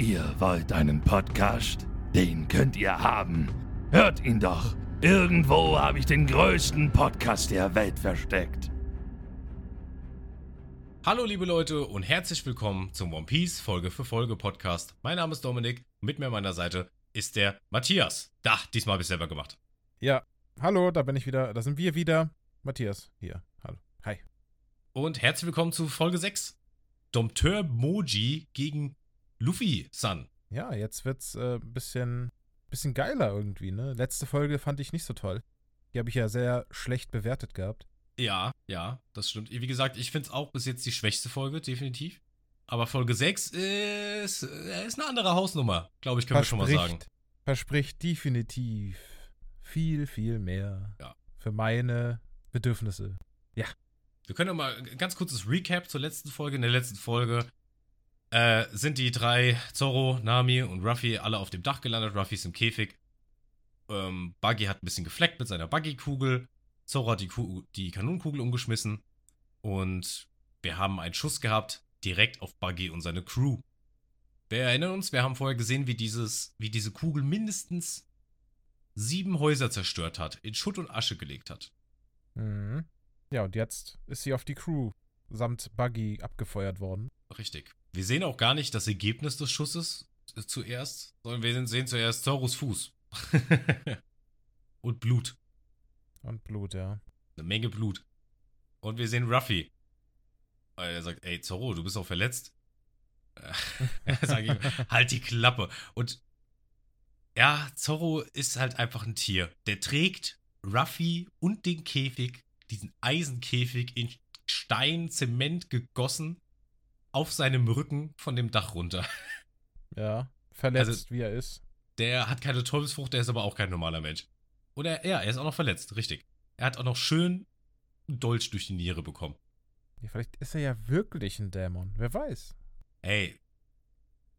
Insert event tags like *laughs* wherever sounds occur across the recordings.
Ihr wollt einen Podcast? Den könnt ihr haben. Hört ihn doch. Irgendwo habe ich den größten Podcast der Welt versteckt. Hallo liebe Leute und herzlich willkommen zum One Piece Folge für Folge Podcast. Mein Name ist Dominik, mit mir an meiner Seite ist der Matthias. Da, diesmal habe ich selber gemacht. Ja, hallo, da bin ich wieder, da sind wir wieder. Matthias, hier, hallo, hi. Und herzlich willkommen zu Folge 6. Dompteur Moji gegen Luffy-San. Ja, jetzt wird's ein äh, bisschen, bisschen geiler irgendwie, ne? Letzte Folge fand ich nicht so toll. Die habe ich ja sehr schlecht bewertet gehabt. Ja, ja, das stimmt. Wie gesagt, ich finde es auch bis jetzt die schwächste Folge, definitiv. Aber Folge 6 ist, äh, ist eine andere Hausnummer, glaube ich, können wir schon mal sagen. Verspricht definitiv viel, viel mehr ja. für meine Bedürfnisse. Ja. Wir können ja mal ein ganz kurzes Recap zur letzten Folge. In der letzten Folge äh, sind die drei, Zorro, Nami und Ruffy, alle auf dem Dach gelandet. Ruffy ist im Käfig. Ähm, Buggy hat ein bisschen gefleckt mit seiner Buggy-Kugel. Zorro hat die, Kugel, die Kanonenkugel umgeschmissen. Und wir haben einen Schuss gehabt, direkt auf Buggy und seine Crew. Wir erinnern uns, wir haben vorher gesehen, wie, dieses, wie diese Kugel mindestens sieben Häuser zerstört hat, in Schutt und Asche gelegt hat. Mhm. Ja, und jetzt ist sie auf die Crew samt Buggy abgefeuert worden. Richtig. Wir sehen auch gar nicht das Ergebnis des Schusses zuerst, sondern wir sehen zuerst Zorros Fuß. *laughs* und Blut. Und Blut, ja. Eine Menge Blut. Und wir sehen Ruffy. Er sagt, ey, Zorro, du bist auch verletzt. *laughs* er sagt ihm, *laughs* halt die Klappe. Und ja, Zorro ist halt einfach ein Tier. Der trägt Ruffy und den Käfig, diesen Eisenkäfig in Stein, Zement gegossen, auf seinem Rücken von dem Dach runter. Ja, verletzt also, wie er ist. Der hat keine Teufelsfrucht, der ist aber auch kein normaler Mensch. Oder ja, er ist auch noch verletzt, richtig. Er hat auch noch schön einen Dolch durch die Niere bekommen. Ja, vielleicht ist er ja wirklich ein Dämon, wer weiß. Ey,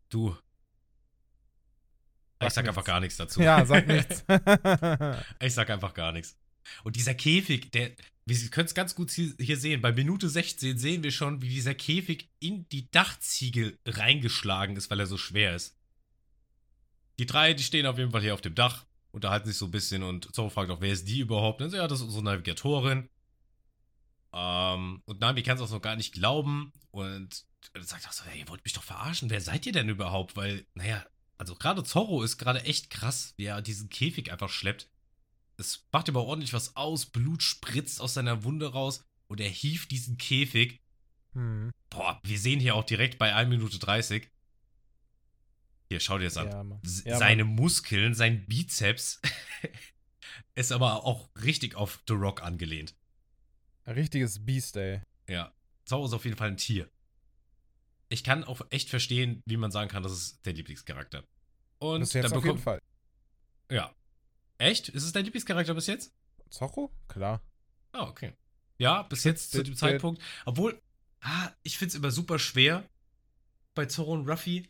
du. Sag ich sag nichts. einfach gar nichts dazu. Ja, sag nichts. *laughs* *laughs* ich sag einfach gar nichts. Und dieser Käfig, der, wir können es ganz gut hier sehen. Bei Minute 16 sehen wir schon, wie dieser Käfig in die Dachziegel reingeschlagen ist, weil er so schwer ist. Die drei, die stehen auf jeden Fall hier auf dem Dach, unterhalten sich so ein bisschen und Zorro fragt auch, wer ist die überhaupt? Und so, ja, das ist unsere Navigatorin. Ähm, und Nami kann es auch noch gar nicht glauben und sagt auch so, hey, ihr wollt mich doch verarschen. Wer seid ihr denn überhaupt? Weil, naja, also gerade Zorro ist gerade echt krass, wie er diesen Käfig einfach schleppt. Es macht aber ordentlich was aus, Blut spritzt aus seiner Wunde raus und er hieft diesen Käfig. Hm. Boah, wir sehen hier auch direkt bei 1 Minute 30. Hier, schau dir das an. Ja, Seine Mann. Muskeln, sein Bizeps *laughs* ist aber auch richtig auf The Rock angelehnt. Ein richtiges Beast, ey. Ja. Zorro ist auf jeden Fall ein Tier. Ich kann auch echt verstehen, wie man sagen kann, das ist der Lieblingscharakter. Und das jetzt auf jeden Fall. Ja, Echt? Ist es dein Lieblingscharakter bis jetzt? Zorro? Klar. Ah, okay. Ja, bis jetzt zu dem Zeitpunkt. Obwohl, ah, ich finde es immer super schwer bei Zorro und Ruffy.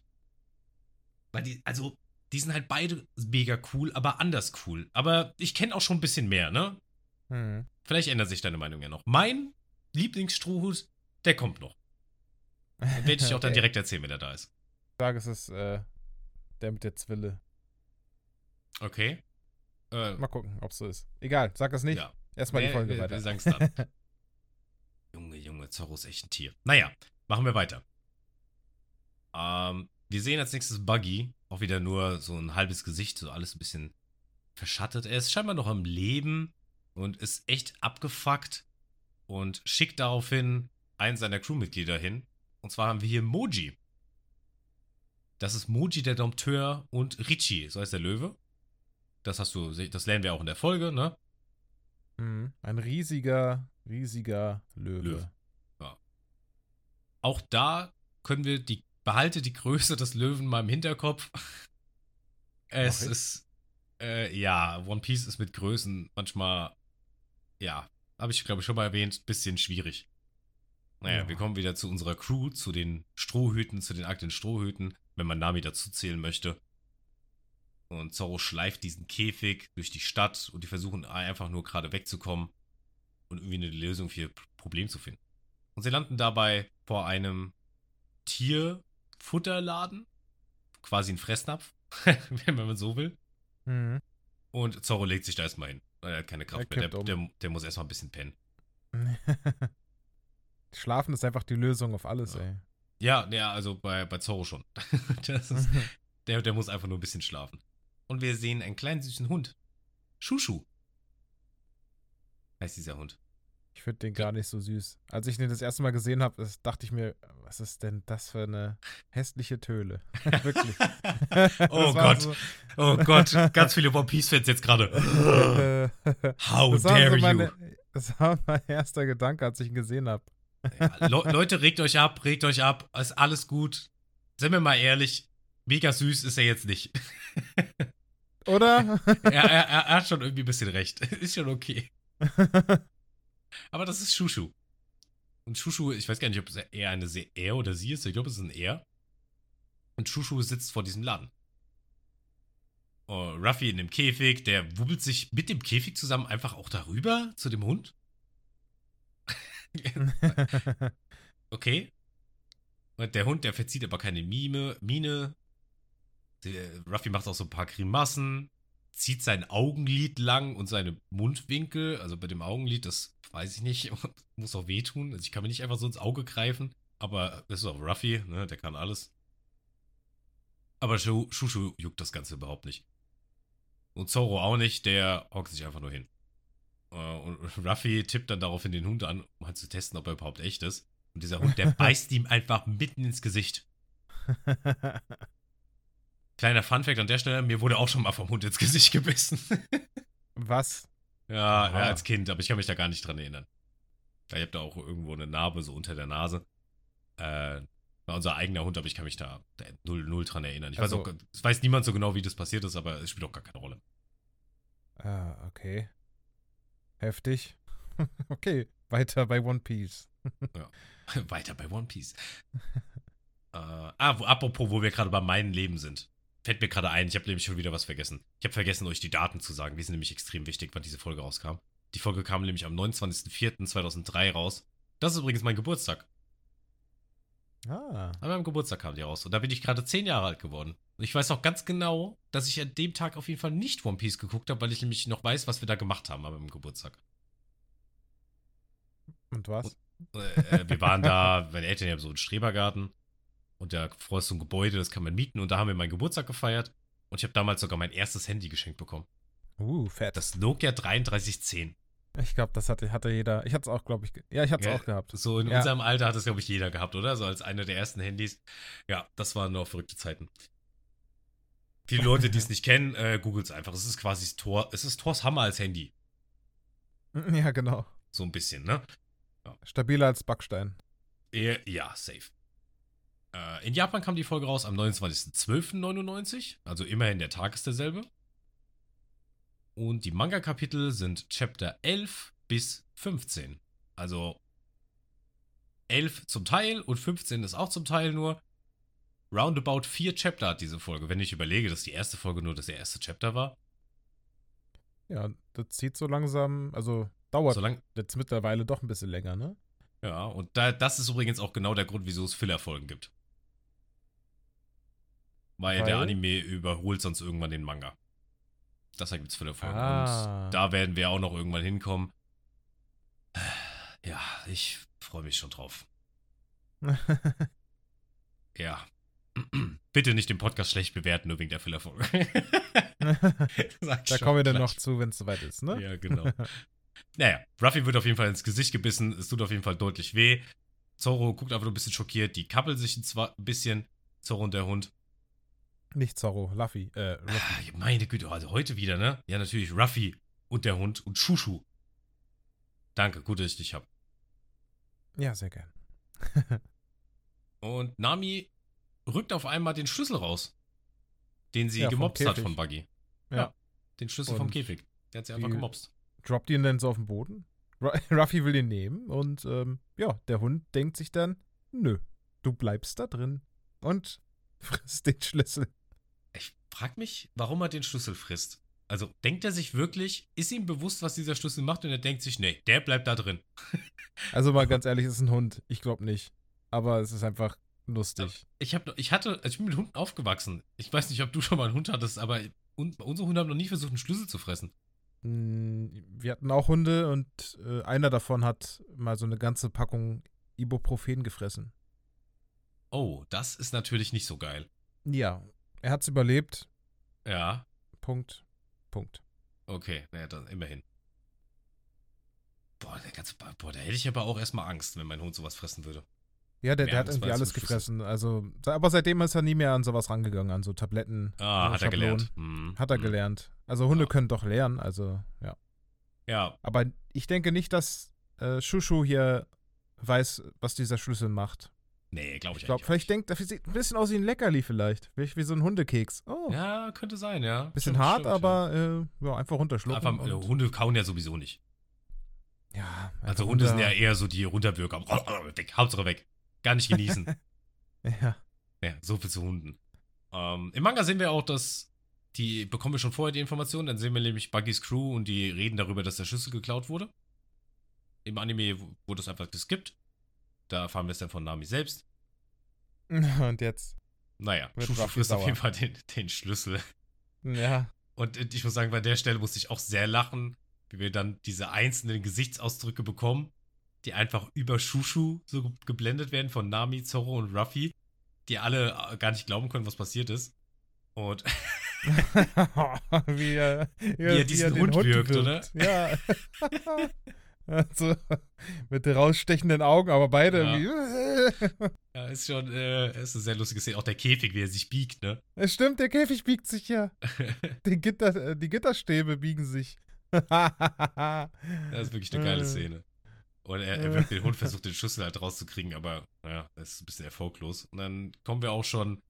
Weil die, also, die sind halt beide mega cool, aber anders cool. Aber ich kenne auch schon ein bisschen mehr, ne? Hm. Vielleicht ändert sich deine Meinung ja noch. Mein Lieblingsstrohhut, der kommt noch. Den werde *laughs* ich auch dann direkt erzählen, wenn er da ist. Ich sage, es ist äh, der mit der Zwille. Okay. Äh, Mal gucken, ob es so ist. Egal, sag das nicht. Ja. Erstmal die Folge wir, weiter. Wir sagen es dann. *laughs* Junge, Junge, Zorro ist echt ein Tier. Naja, machen wir weiter. Ähm, wir sehen als nächstes Buggy. Auch wieder nur so ein halbes Gesicht, so alles ein bisschen verschattet. Er ist scheinbar noch am Leben und ist echt abgefuckt und schickt daraufhin einen seiner Crewmitglieder hin. Und zwar haben wir hier Moji. Das ist Moji der Dompteur und Richie, so heißt der Löwe. Das hast du, das lernen wir auch in der Folge, ne? Mhm. Ein riesiger, riesiger Löwe. Löwe. Ja. Auch da können wir die, behalte die Größe des Löwen mal im Hinterkopf. *laughs* es ist, äh, ja, One Piece ist mit Größen manchmal, ja, habe ich glaube ich schon mal erwähnt, bisschen schwierig. Naja, ja. wir kommen wieder zu unserer Crew, zu den Strohhüten, zu den Akten Strohhüten, wenn man Nami dazu zählen möchte. Und Zorro schleift diesen Käfig durch die Stadt und die versuchen einfach nur gerade wegzukommen und irgendwie eine Lösung für ihr Problem zu finden. Und sie landen dabei vor einem Tierfutterladen. quasi ein Fressnapf, *laughs* wenn man so will. Mhm. Und Zorro legt sich da erstmal hin. Er hat keine Kraft mehr. Der, um. der, der muss erstmal ein bisschen pennen. *laughs* Schlafen ist einfach die Lösung auf alles, Ja. ey. Ja, ja, also bei, bei Zorro schon. *laughs* ist, der, der muss einfach nur ein bisschen schlafen. Und wir sehen einen kleinen süßen Hund. Schuschu. Heißt dieser Hund. Ich finde den gar nicht so süß. Als ich den das erste Mal gesehen habe, dachte ich mir, was ist denn das für eine hässliche Töle? *laughs* Wirklich. *laughs* Oh Gott. so- Oh Gott, ganz viele One Piece-Fans jetzt gerade. *laughs* How dare so you. meine, das war mein erster Gedanke, als ich ihn gesehen habe. Ja, Le Leute, regt euch ab, regt euch ab. Ist alles gut. Seien wir mal ehrlich, mega süß ist er jetzt nicht. Oder? *laughs* er, er, er hat schon irgendwie ein bisschen recht. *laughs* Ist schon okay. *laughs* Aber das ist Shushu. Und Shushu, ich weiß gar nicht, ob es eher eine Se er oder sie ist. Ich glaube, es ist ein er. Und Shushu sitzt vor diesem Laden. Oh, Ruffy in dem Käfig, der wubbelt sich mit dem Käfig zusammen einfach auch darüber zu dem Hund. Okay. Und der Hund, der verzieht aber keine Mime, Miene. Ruffy macht auch so ein paar Grimassen, zieht sein Augenlid lang und seine Mundwinkel. Also bei dem Augenlid, das weiß ich nicht, *laughs* muss auch wehtun. Also ich kann mir nicht einfach so ins Auge greifen. Aber das ist auch Ruffy, ne? Der kann alles. Aber Shu- Shushu juckt das Ganze überhaupt nicht. Und Zoro auch nicht, der hockt sich einfach nur hin. Äh, Und *laughs* Ruffy tippt dann daraufhin den Hund an, um halt zu testen, ob er überhaupt echt ist. Und dieser Hund, der *laughs* beißt ihm einfach mitten ins Gesicht. Kleiner Funfact an der Stelle, mir wurde auch schon mal vom Hund ins Gesicht gebissen. *laughs* Was? ja, ja, als Kind, aber ich kann mich da gar nicht dran erinnern. Ich habe da auch irgendwo eine Narbe so unter der Nase. Äh, war unser eigener Hund, aber ich kann mich da, da null, null dran erinnern. Ich weiß Also- auch, es weiß niemand so genau, wie das passiert ist, aber es spielt auch gar keine Rolle. Ah, okay. Heftig. *laughs* okay, weiter bei One Piece. *laughs* Weiter bei One Piece. äh, ah, wo, apropos, wo wir gerade bei meinem Leben sind. Fällt mir gerade ein, ich habe nämlich schon wieder was vergessen. Ich habe vergessen, euch die Daten zu sagen. Die sind nämlich extrem wichtig, wann diese Folge rauskam. Die Folge kam nämlich am 29.04.2003 raus. Das ist übrigens mein Geburtstag. Ah, An meinem Geburtstag kam die raus. Und da bin ich gerade zehn Jahre alt geworden. Und ich weiß auch ganz genau, dass ich an dem Tag auf jeden Fall nicht One Piece geguckt habe, weil ich nämlich noch weiß, was wir da gemacht haben an meinem Geburtstag. und was? äh, wir waren da, *laughs* meine Eltern haben so einen Strebergarten und da vor ist so ein Gebäude, das kann man mieten und da haben wir meinen Geburtstag gefeiert und ich habe damals sogar mein erstes Handy geschenkt bekommen. Uh, fett. Das Nokia 3310. Ich glaube, das hatte, hatte jeder. Ich hatte es auch, glaube ich. Ja, ich hatte es Ja, auch gehabt. So in Ja. unserem Alter hat es, glaube ich, jeder gehabt, oder? So als einer der ersten Handys. Ja, das waren noch verrückte Zeiten. Viele *laughs* Leute, die es nicht kennen, äh, googelt es einfach. Es ist quasi Tor, es ist Thors Hammer als Handy. *laughs* Ja, genau. So ein bisschen, ne? Stabiler als Backstein. Ja, safe. Äh, in Japan kam die Folge raus am 29.12.99, also immerhin der Tag ist derselbe. Und die Manga-Kapitel sind Chapter 11 bis 15. Also 11 zum Teil und 15 ist auch zum Teil nur. Roundabout vier Chapter hat diese Folge. Wenn ich überlege, dass die erste Folge nur das erste Chapter war. Ja, das zieht so langsam, also dauert Solange, jetzt mittlerweile doch ein bisschen länger, ne? ja, und da, das ist übrigens auch genau der Grund, wieso es Filler-Folgen gibt. Weil, der Weil? Anime überholt sonst irgendwann den Manga. Deshalb gibt es Filler-Folgen. Ah. Und da werden wir auch noch irgendwann hinkommen. Ja, ich freue mich schon drauf. *laughs* Ja. *clears throat* Bitte nicht den Podcast schlecht bewerten, nur wegen der Filler-Folge. *laughs* *laughs* Sag da kommen wir dann noch zu, wenn es soweit ist, ne? Ja, genau. naja, Ruffy wird auf jeden Fall ins Gesicht gebissen. Es tut auf jeden Fall deutlich weh. Zoro guckt einfach nur ein bisschen schockiert. Die kappeln sich ein bisschen. Zoro und der Hund. Nicht Zorro, Luffy. Äh, Ruffy. Ah, meine Güte, also heute wieder, ne? Ja, natürlich Ruffy und der Hund und Shushu. Danke, gut, dass ich dich hab. Ja, sehr gern. Und Nami rückt auf einmal den Schlüssel raus, den sie Ja, vom gemobst hat von Buggy. Ja. Den Schlüssel vom Und Käfig. Der hat sie einfach gemobst. Droppt ihn dann so auf den Boden. Ru- *laughs* Ruffy will ihn nehmen und ähm, ja, der Hund denkt sich dann, nö, du bleibst da drin und *laughs* frisst den Schlüssel. Ich frag mich, warum er den Schlüssel frisst. Also denkt er sich wirklich, ist ihm bewusst, was dieser Schlüssel macht und er denkt sich, nee, der bleibt da drin. *laughs* Also mal ganz ehrlich, es ist ein Hund. Ich glaube nicht. Aber es ist einfach lustig. Ich, hab, ich hatte, also ich bin mit Hunden aufgewachsen. Ich weiß nicht, ob du schon mal einen Hund hattest, aber un, unsere Hunde haben noch nie versucht, einen Schlüssel zu fressen. Hm, Wir hatten auch Hunde und äh, einer davon hat mal so eine ganze Packung Ibuprofen gefressen. Oh, das ist natürlich nicht so geil. Ja, er hat's überlebt. Ja, Punkt. Punkt. okay, naja, dann immerhin. Boah, der ganze, boah, da hätte ich aber auch erstmal Angst, wenn mein Hund sowas fressen würde. Ja, der, der hat irgendwie alles gefressen. Also, aber seitdem ist er nie mehr an sowas rangegangen, an so Tabletten. Ah, so hat er Schablonen. gelernt. Hm, Hat er hm. gelernt. Also Hunde Ja. können doch lernen, also ja. Ja, Aber ich denke nicht, dass äh, Shushu hier weiß, was dieser Schlüssel macht. Nee, glaube ich, Ich glaube, eigentlich vielleicht denkt er, sieht ein bisschen aus wie ein Leckerli vielleicht. Wie, wie so ein Hundekeks. Oh. Ja, könnte sein, ja. bisschen Stimmt, hart, stimmt, aber äh, ja, einfach ja. runterschlucken. Einfach, äh, und, Hunde kauen ja sowieso nicht. ja, Also Hunde sind ja eher so die Runterwirker. *laughs* Weg, Hauptsache weg. Gar nicht genießen. *laughs* Ja, ja, so viel zu Hunden. Ähm, Im Manga sehen wir auch, dass die bekommen wir schon vorher die Informationen. Dann sehen wir nämlich Buggys Crew und die reden darüber, dass der Schlüssel geklaut wurde. Im Anime wurde es einfach geskippt. Da erfahren wir es dann von Nami selbst. *laughs* und jetzt. Naja, Ruffy frisst auf jeden Fall den, den Schlüssel. Ja, Und ich muss sagen, bei der Stelle musste ich auch sehr lachen, wie wir dann diese einzelnen Gesichtsausdrücke bekommen, die einfach über Shushu so ge- geblendet werden von Nami, Zorro und Ruffy, die alle äh, gar nicht glauben können, was passiert ist. Und *laughs* *laughs* wie er, wie er diesen Hund wirkt, oder? Ja. *laughs* also, mit rausstechenden Augen, aber beide Ja. irgendwie. *laughs* ja, ist schon, äh, ist eine sehr lustige Szene. Auch der Käfig, wie er sich biegt, ne? Es stimmt, der Käfig biegt sich ja. *laughs* Die, Gitter, äh, die Gitterstäbe biegen sich. Das ist wirklich eine geile Äh. Szene. Und er, er wird den Hund versucht, den Schlüssel halt rauszukriegen, aber naja, das ist ein bisschen erfolglos. Und dann kommen wir auch schon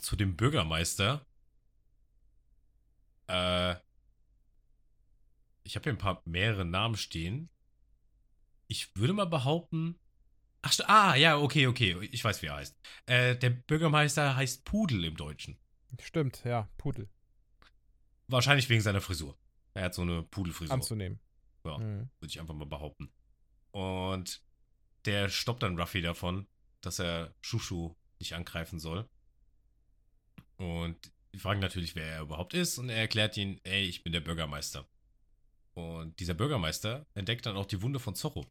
zu dem Bürgermeister. Äh, ich habe hier ein paar mehrere Namen stehen. Ich würde mal behaupten. Ach, ah, ja, okay, okay. Ich weiß, wie er heißt. Äh, der Bürgermeister heißt Pudel im Deutschen. Stimmt, ja, Pudel. Wahrscheinlich wegen seiner Frisur. Er hat so eine Pudelfrisur. Anzunehmen. Ja. Mhm. würde ich einfach mal behaupten. Und der stoppt dann Ruffy davon, dass er Shushu nicht angreifen soll. Und die fragen natürlich, wer er überhaupt ist, und er erklärt ihnen, ey, ich bin der Bürgermeister. Und dieser Bürgermeister entdeckt dann auch die Wunde von Zorro.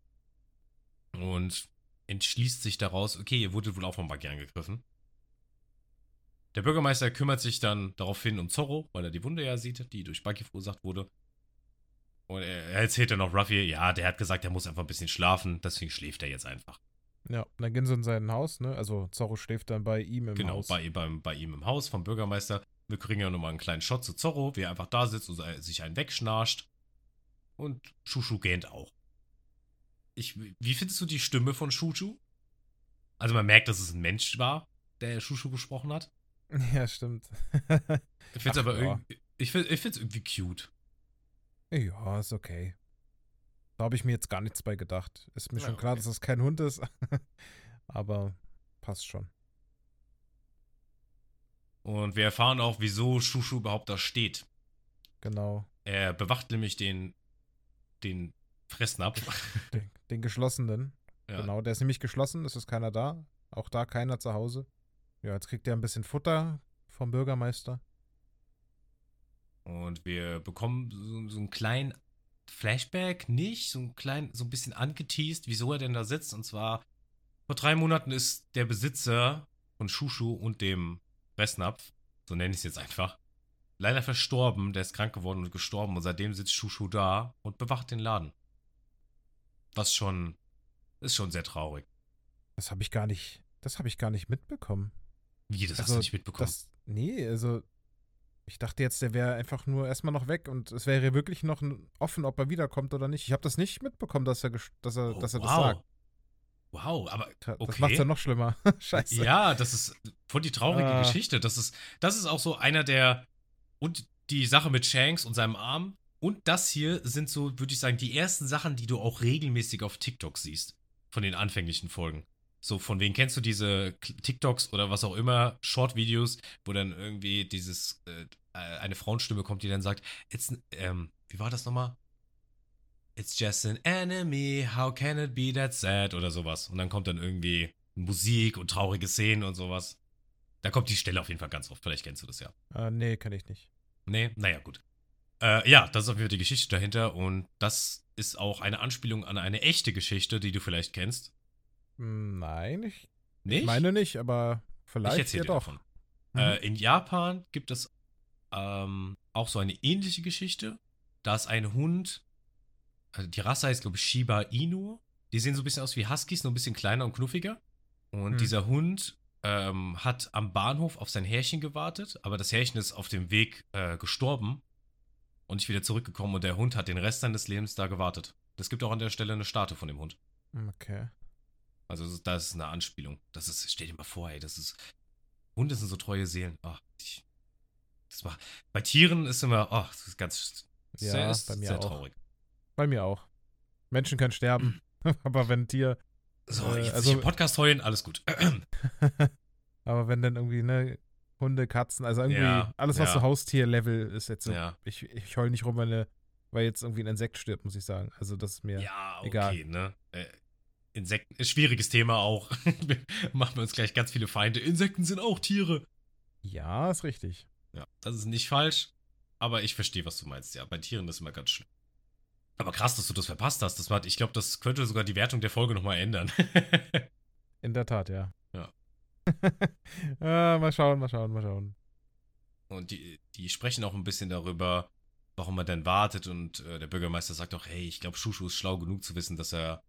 Und entschließt sich daraus, okay, ihr wurdet wohl auch von Buggy angegriffen. Der Bürgermeister kümmert sich dann daraufhin um Zorro, weil er die Wunde ja sieht, die durch Buggy verursacht wurde. Und er, er erzählt dann noch Ruffy, ja, der hat gesagt, er muss einfach ein bisschen schlafen, deswegen schläft er jetzt einfach. Ja, und dann gehen sie in sein Haus, ne? Also Zorro schläft dann bei ihm im genau, Haus. bei, beim, bei ihm im Haus vom Bürgermeister. Wir kriegen ja nochmal einen kleinen Shot zu Zorro, wie er einfach da sitzt und sich einen wegschnarcht. Und Shushu gähnt auch. Ich, wie findest du die Stimme von Shushu? Also man merkt, dass es ein Mensch war, der Shushu gesprochen hat. *laughs* Ja, stimmt. Ich finde es Ach, aber ja. irgendwie, ich find, ich find's irgendwie cute. ja, ist okay. Da habe ich mir jetzt gar nichts bei gedacht. Ist mir Ja, schon klar, okay. dass das kein Hund ist. *laughs* Aber passt schon. Und wir erfahren auch, wieso Shushu überhaupt da steht. Genau. Er bewacht nämlich den, den Fressnapf. *laughs* Den, den geschlossenen. Ja. Genau, der ist nämlich geschlossen, es ist keiner da. Auch da keiner zu Hause. Ja, jetzt kriegt er ein bisschen Futter vom Bürgermeister. Und wir bekommen so, so einen kleinen Flashback, nicht, so ein klein, so ein bisschen angeteased, wieso er denn da sitzt. Und zwar, vor drei Monaten ist der Besitzer von Shushu und dem Fressnapf, so nenne ich es jetzt einfach, leider verstorben. Der ist krank geworden und gestorben. Und seitdem sitzt Shushu da und bewacht den Laden. Was schon, ist schon sehr traurig. Das habe ich gar nicht, das habe ich gar nicht mitbekommen. Wie, das hast Also, du nicht mitbekommen? Das, nee, also ich dachte jetzt, der wäre einfach nur erstmal noch weg und es wäre wirklich noch offen, ob er wiederkommt oder nicht. Ich habe das nicht mitbekommen, dass er, dass er, Oh, dass er das wow. sagt. Wow, aber Das okay. macht's ja noch schlimmer. *laughs* Scheiße. Ja, das ist voll die traurige Ah. Geschichte. Das ist, das ist auch so einer der. Und die Sache mit Shanks und seinem Arm. Und das hier sind so, würde ich sagen, die ersten Sachen, die du auch regelmäßig auf TikTok siehst. Von den anfänglichen Folgen. So, von wem kennst du diese TikToks oder was auch immer, Short-Videos, wo dann irgendwie dieses, äh, äh, eine Frauenstimme kommt, die dann sagt, It's, ähm, wie war das nochmal? It's just an enemy, how can it be that sad? Oder sowas. Und dann kommt dann irgendwie Musik und traurige Szenen und sowas. Da kommt die Stelle auf jeden Fall ganz oft. Vielleicht kennst du das ja. Äh, nee, kann ich nicht. Nee, naja, gut. Äh, ja, das ist auf jeden Fall die Geschichte dahinter und das ist auch eine Anspielung an eine echte Geschichte, die du vielleicht kennst. Nein, ich Nicht? meine nicht, aber ich vielleicht erzähle ja dir doch. davon. Mhm. Äh, in Japan gibt es ähm, auch so eine ähnliche Geschichte. Da ist ein Hund, also die Rasse heißt, glaube ich, Shiba Inu. Die sehen so ein bisschen aus wie Huskies, nur ein bisschen kleiner und knuffiger. Und Mhm. dieser Hund ähm, hat am Bahnhof auf sein Härchen gewartet, aber das Härchen ist auf dem Weg äh, gestorben und nicht wieder zurückgekommen und der Hund hat den Rest seines Lebens da gewartet. Es gibt auch an der Stelle eine Statue von dem Hund. Okay. Also das ist- das ist eine Anspielung. Das ist, stell dir mal vor, ey, das ist. Hunde sind so treue Seelen. Ach, ich, das war, bei Tieren ist immer, ach, das ist ganz Ja, sehr, ist bei mir sehr auch. traurig. Bei mir auch. Menschen können sterben, *clears throat* aber wenn ein Tier, So, Äh, jetzt also- im Podcast heulen, alles gut. *laughs* aber wenn dann irgendwie, ne, Hunde, Katzen, also irgendwie Ja, alles, was ja. so Haustierlevel ist jetzt so. ja. Ich, ich heul nicht rum, weil, eine, weil jetzt irgendwie ein Insekt stirbt, muss ich sagen. Also das ist mir. Ja, okay, egal. ne? Äh, Insekten ist schwieriges Thema auch. *laughs* Machen wir uns gleich ganz viele Feinde. Insekten sind auch Tiere. Ja, ist richtig. Ja, das ist nicht falsch, aber ich verstehe, was du meinst. Ja, bei Tieren ist immer ganz schlimm. Aber krass, dass du das verpasst hast. Das war, ich glaube, das könnte sogar die Wertung der Folge nochmal ändern. *laughs* In der Tat, ja. Ja. *laughs* ah, mal schauen, mal schauen, mal schauen. Und die, die sprechen auch ein bisschen darüber, warum er denn wartet. Und äh, der Bürgermeister sagt auch, hey, ich glaube, Shushu ist schlau genug zu wissen, dass er,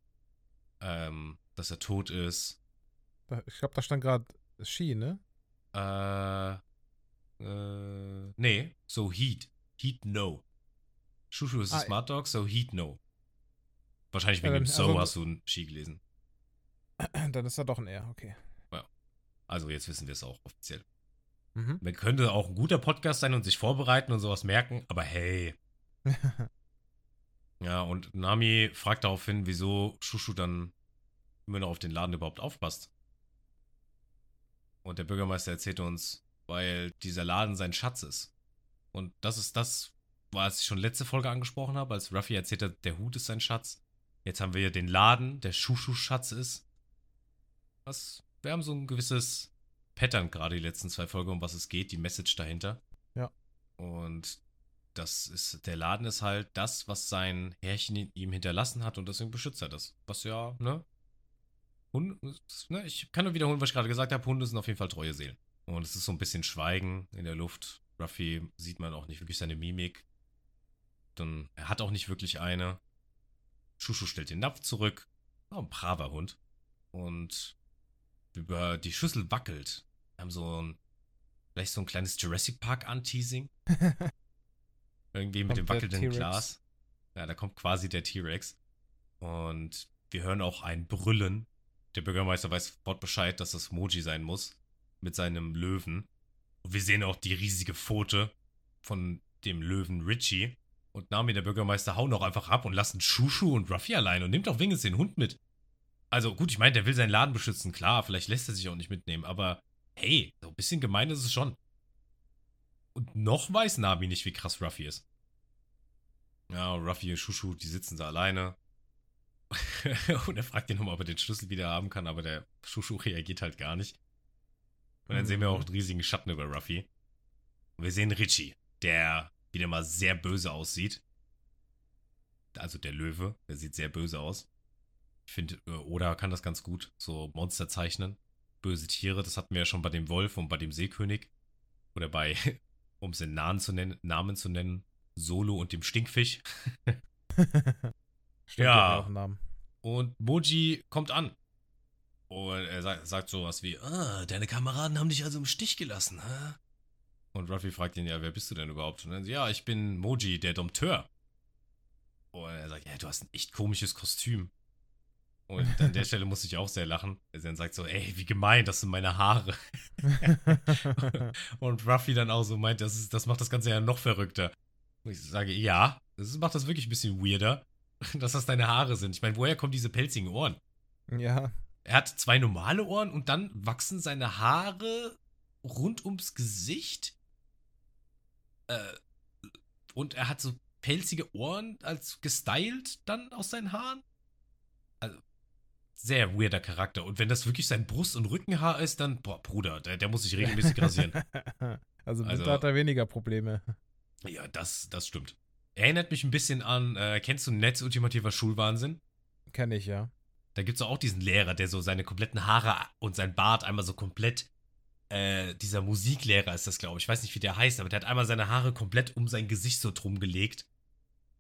ähm, dass er tot ist. Ich glaube, da stand gerade Ski, ne? Äh, äh, nee, so Heat. Heat no. Shushu ist Ah, ein Smart Dog, so Heat no. Wahrscheinlich wegen Ja, dem So also- hast du ein Ski gelesen. *clears throat* Dann ist er doch ein R, okay. Also jetzt wissen wir es auch offiziell. Mhm. Man könnte auch ein guter Podcast sein und sich vorbereiten und sowas merken, aber hey. *laughs* Ja, und Nami fragt daraufhin, wieso Shushu dann immer noch auf den Laden überhaupt aufpasst. Und der Bürgermeister erzählt uns, weil dieser Laden sein Schatz ist. Und das ist das, was ich schon letzte Folge angesprochen habe, als Ruffy erzählt hat, der Hut ist sein Schatz. Jetzt haben wir den Laden, der Shushu-Schatz ist. Was, wir haben so ein gewisses Pattern gerade die letzten zwei Folgen, um was es geht, die Message dahinter. Ja. Und das ist, der Laden ist halt das, was sein Herrchen in ihm hinterlassen hat und deswegen beschützt er das. Was ja, ne? Hunde, ne? Ich kann nur wiederholen, was ich gerade gesagt habe. Hunde sind auf jeden Fall treue Seelen. Und es ist so ein bisschen Schweigen in der Luft. Ruffy sieht man auch nicht wirklich seine Mimik. Dann, er hat auch nicht wirklich eine. Shushu stellt den Napf zurück. Oh, ein braver Hund. Und über die Schüssel wackelt. Wir haben so ein, vielleicht so ein kleines Jurassic Park Anteasing. *laughs* Irgendwie mit dem wackelnden. Glas. Ja, da kommt quasi der T-Rex. Und wir hören auch ein Brüllen. Der Bürgermeister weiß sofort Bescheid, dass das Moji sein muss. Mit seinem Löwen. Und wir sehen auch die riesige Pfote von dem Löwen Richie. Und Nami, der Bürgermeister, hauen auch einfach ab und lassen Shushu und Ruffy allein und nimmt auch Winges den Hund mit. Also gut, ich meine, der will seinen Laden beschützen, klar, vielleicht lässt er sich auch nicht mitnehmen, aber hey, so ein bisschen gemein ist es schon. Und noch weiß Nami nicht, wie krass Ruffy ist. Ja, Ruffy und Shushu, die sitzen da alleine. *laughs* und er fragt ihn nochmal, ob er den Schlüssel wieder haben kann, aber der Shushu reagiert halt gar nicht. Und dann sehen wir auch einen riesigen Schatten über Ruffy. Und wir sehen Richie, der wieder mal sehr böse aussieht. Also der Löwe, der sieht sehr böse aus. Ich finde, äh, Oda kann das ganz gut, so Monster zeichnen. Böse Tiere, das hatten wir ja schon bei dem Wolf und bei dem Seekönig. Oder bei, *laughs* um es in Namen zu nennen, Namen zu nennen, Solo und dem Stinkfisch. *laughs* Stimmt, Ja. auch Namen. Und Moji kommt an. Und er sagt, sagt sowas wie, ah, deine Kameraden haben dich also im Stich gelassen, hä? Und Ruffy fragt ihn, ja, wer bist du denn überhaupt? Und dann, ja, ich bin Moji, der Dompteur. Und er sagt, ja, du hast ein echt komisches Kostüm. Und *laughs* an der Stelle muss ich auch sehr lachen. Er dann sagt so, ey, wie gemein, das sind meine Haare. *laughs* Und Ruffy dann auch so meint, das, ist, das macht das Ganze ja noch verrückter. Und ich sage, ja, das macht das wirklich ein bisschen weirder, *laughs* dass das deine Haare sind. Ich meine, woher kommen diese pelzigen Ohren? ja, Er hat zwei normale Ohren und dann wachsen seine Haare rund ums Gesicht. Äh, und er hat so pelzige Ohren als gestylt dann aus seinen Haaren. Also sehr weirder Charakter. Und wenn das wirklich sein Brust- und Rückenhaar ist, dann, boah, Bruder, der, der muss sich regelmäßig *laughs* rasieren. also Also- Winter hat er weniger Probleme. Ja, das, das stimmt. Erinnert mich ein bisschen an, äh, kennst du Netz ultimativer Schulwahnsinn? Kenne ich, ja. Da gibt es auch diesen Lehrer, der so seine kompletten Haare und sein Bart einmal so komplett. Äh, dieser Musiklehrer ist das, glaube ich. Ich weiß nicht, wie der heißt, aber der hat einmal seine Haare komplett um sein Gesicht so drum gelegt.